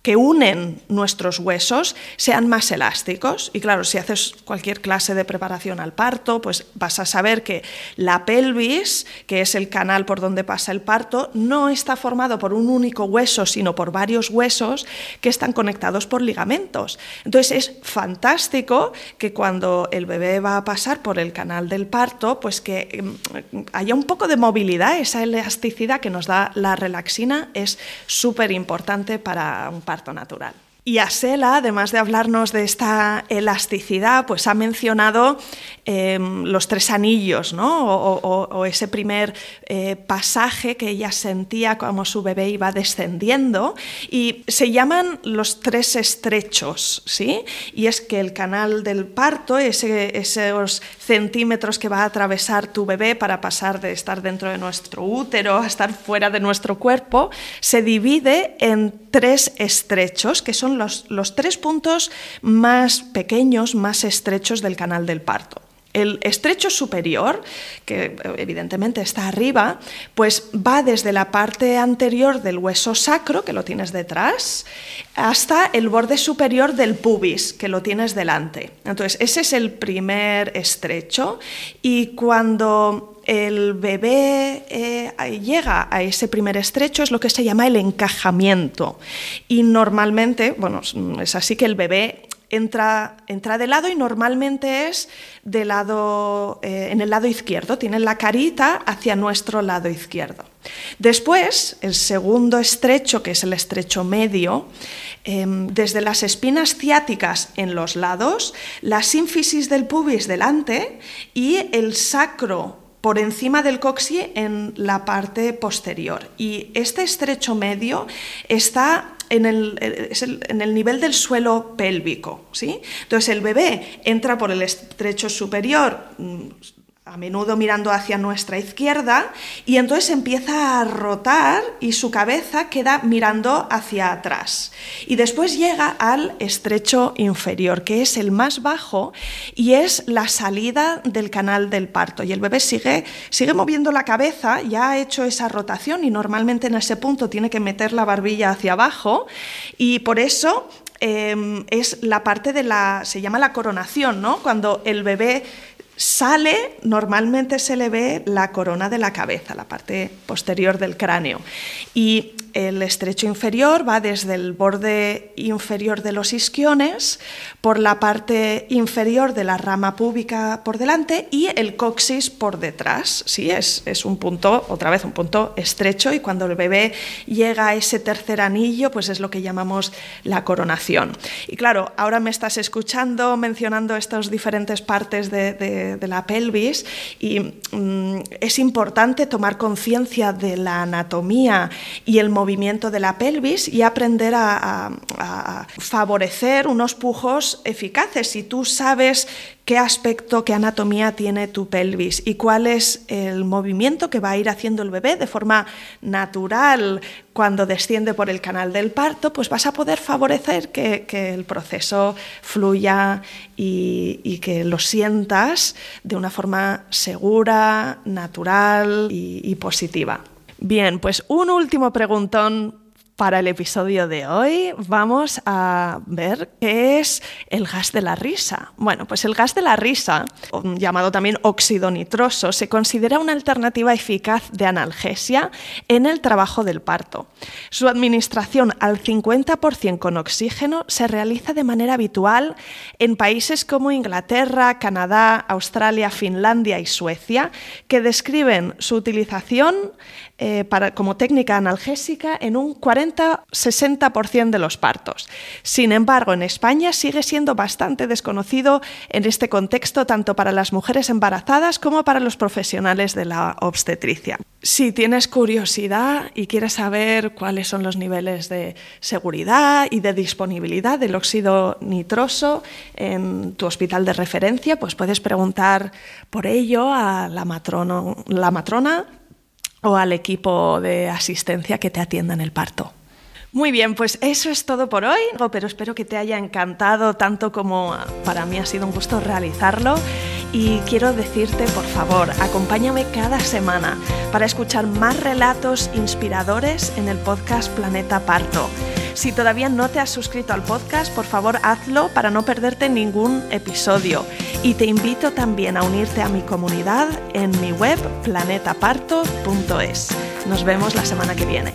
que unen nuestros huesos sean más elásticos. Y claro, si haces cualquier clase de preparación al parto, pues vas a saber que la pelvis, que es el canal por donde pasa el parto, no está formado por un único hueso, sino por varios huesos que están conectados por ligamentos. Entonces es fantástico que cuando el bebé va a pasar por el canal del parto, pues que mm, haya un poco de movilidad, esa elasticidad que nos da la relaxina es súper importante para un parto natural. Y Asela, además de hablarnos de esta elasticidad, pues ha mencionado em, los tres anillos, ¿no? o, ese primer eh, pasaje que ella sentía como su bebé iba descendiendo. Y se llaman los tres estrechos, ¿sí? Y es que el canal del parto, ese, esos centímetros que va a atravesar tu bebé para pasar de estar dentro de nuestro útero a estar fuera de nuestro cuerpo, se divide en tres estrechos, que son los, tres puntos más pequeños, más estrechos del canal del parto. El estrecho superior, que evidentemente está arriba, pues va desde la parte anterior del hueso sacro, que lo tienes detrás, hasta el borde superior del pubis, que lo tienes delante. Entonces, ese es el primer estrecho y cuando el bebé eh, llega a ese primer estrecho es lo que se llama el encajamiento. Y normalmente, bueno, es así que el bebé entra, entra de lado y normalmente es de lado, eh, en el lado izquierdo, tiene la carita hacia nuestro lado izquierdo. Después, el segundo estrecho, que es el estrecho medio, em, desde las espinas ciáticas en los lados, la sínfisis del pubis delante y el sacro por encima del coxie en la parte posterior. Y este estrecho medio está en el, en el, nivel del suelo pélvico. ¿sí? Entonces el bebé entra por el estrecho superior, mm, a menudo mirando hacia nuestra izquierda, y entonces empieza a rotar y su cabeza queda mirando hacia atrás. Y después llega al estrecho inferior, que es el más bajo y es la salida del canal del parto. Y el bebé sigue, sigue moviendo la cabeza, ya ha hecho esa rotación y normalmente en ese punto tiene que meter la barbilla hacia abajo y por eso em, es la parte de la, se llama la coronación, ¿no? Cuando el bebé sale, normalmente se le ve la corona de la cabeza, la parte posterior del cráneo. Y el estrecho inferior va desde el borde inferior de los isquiones por la parte inferior de la rama púbica por delante y el coxis por detrás. Sí, es, es un punto, otra vez, un punto estrecho y cuando el bebé llega a ese tercer anillo, pues es lo que llamamos la coronación. Y claro, ahora me estás escuchando mencionando estas diferentes partes de, la pelvis y mm, es importante tomar conciencia de la anatomía y el movimiento de la pelvis y aprender a, favorecer unos pujos eficaces. Si tú sabes qué aspecto, qué anatomía tiene tu pelvis y cuál es el movimiento que va a ir haciendo el bebé de forma natural cuando desciende por el canal del parto, pues vas a poder favorecer que, el proceso fluya y, que lo sientas de una forma segura, natural y positiva. Bien, pues un último preguntón para el episodio de hoy vamos a ver qué es el gas de la risa. Bueno, pues el gas de la risa, llamado también óxido nitroso, se considera una alternativa eficaz de analgesia en el trabajo del parto. Su administración al 50% con oxígeno se realiza de manera habitual en países como Inglaterra, Canadá, Australia, Finlandia y Suecia, que describen su utilización eh, como técnica analgésica en un 40-60% de los partos. Sin embargo, en España sigue siendo bastante desconocido en este contexto tanto para las mujeres embarazadas como para los profesionales de la obstetricia. Si tienes curiosidad y quieres saber cuáles son los niveles de seguridad y de disponibilidad del óxido nitroso en tu hospital de referencia, pues puedes preguntar por ello a la matrona o al equipo de asistencia que te atienda en el parto. Muy bien, pues eso es todo por hoy, pero espero que te haya encantado tanto como para mí ha sido un gusto realizarlo. Y quiero decirte, por favor, acompáñame cada semana para escuchar más relatos inspiradores en el podcast Planeta Parto. Si todavía no te has suscrito al podcast, por favor hazlo para no perderte ningún episodio. Y te invito también a unirte a mi comunidad en mi web planetaparto.es. Nos vemos la semana que viene.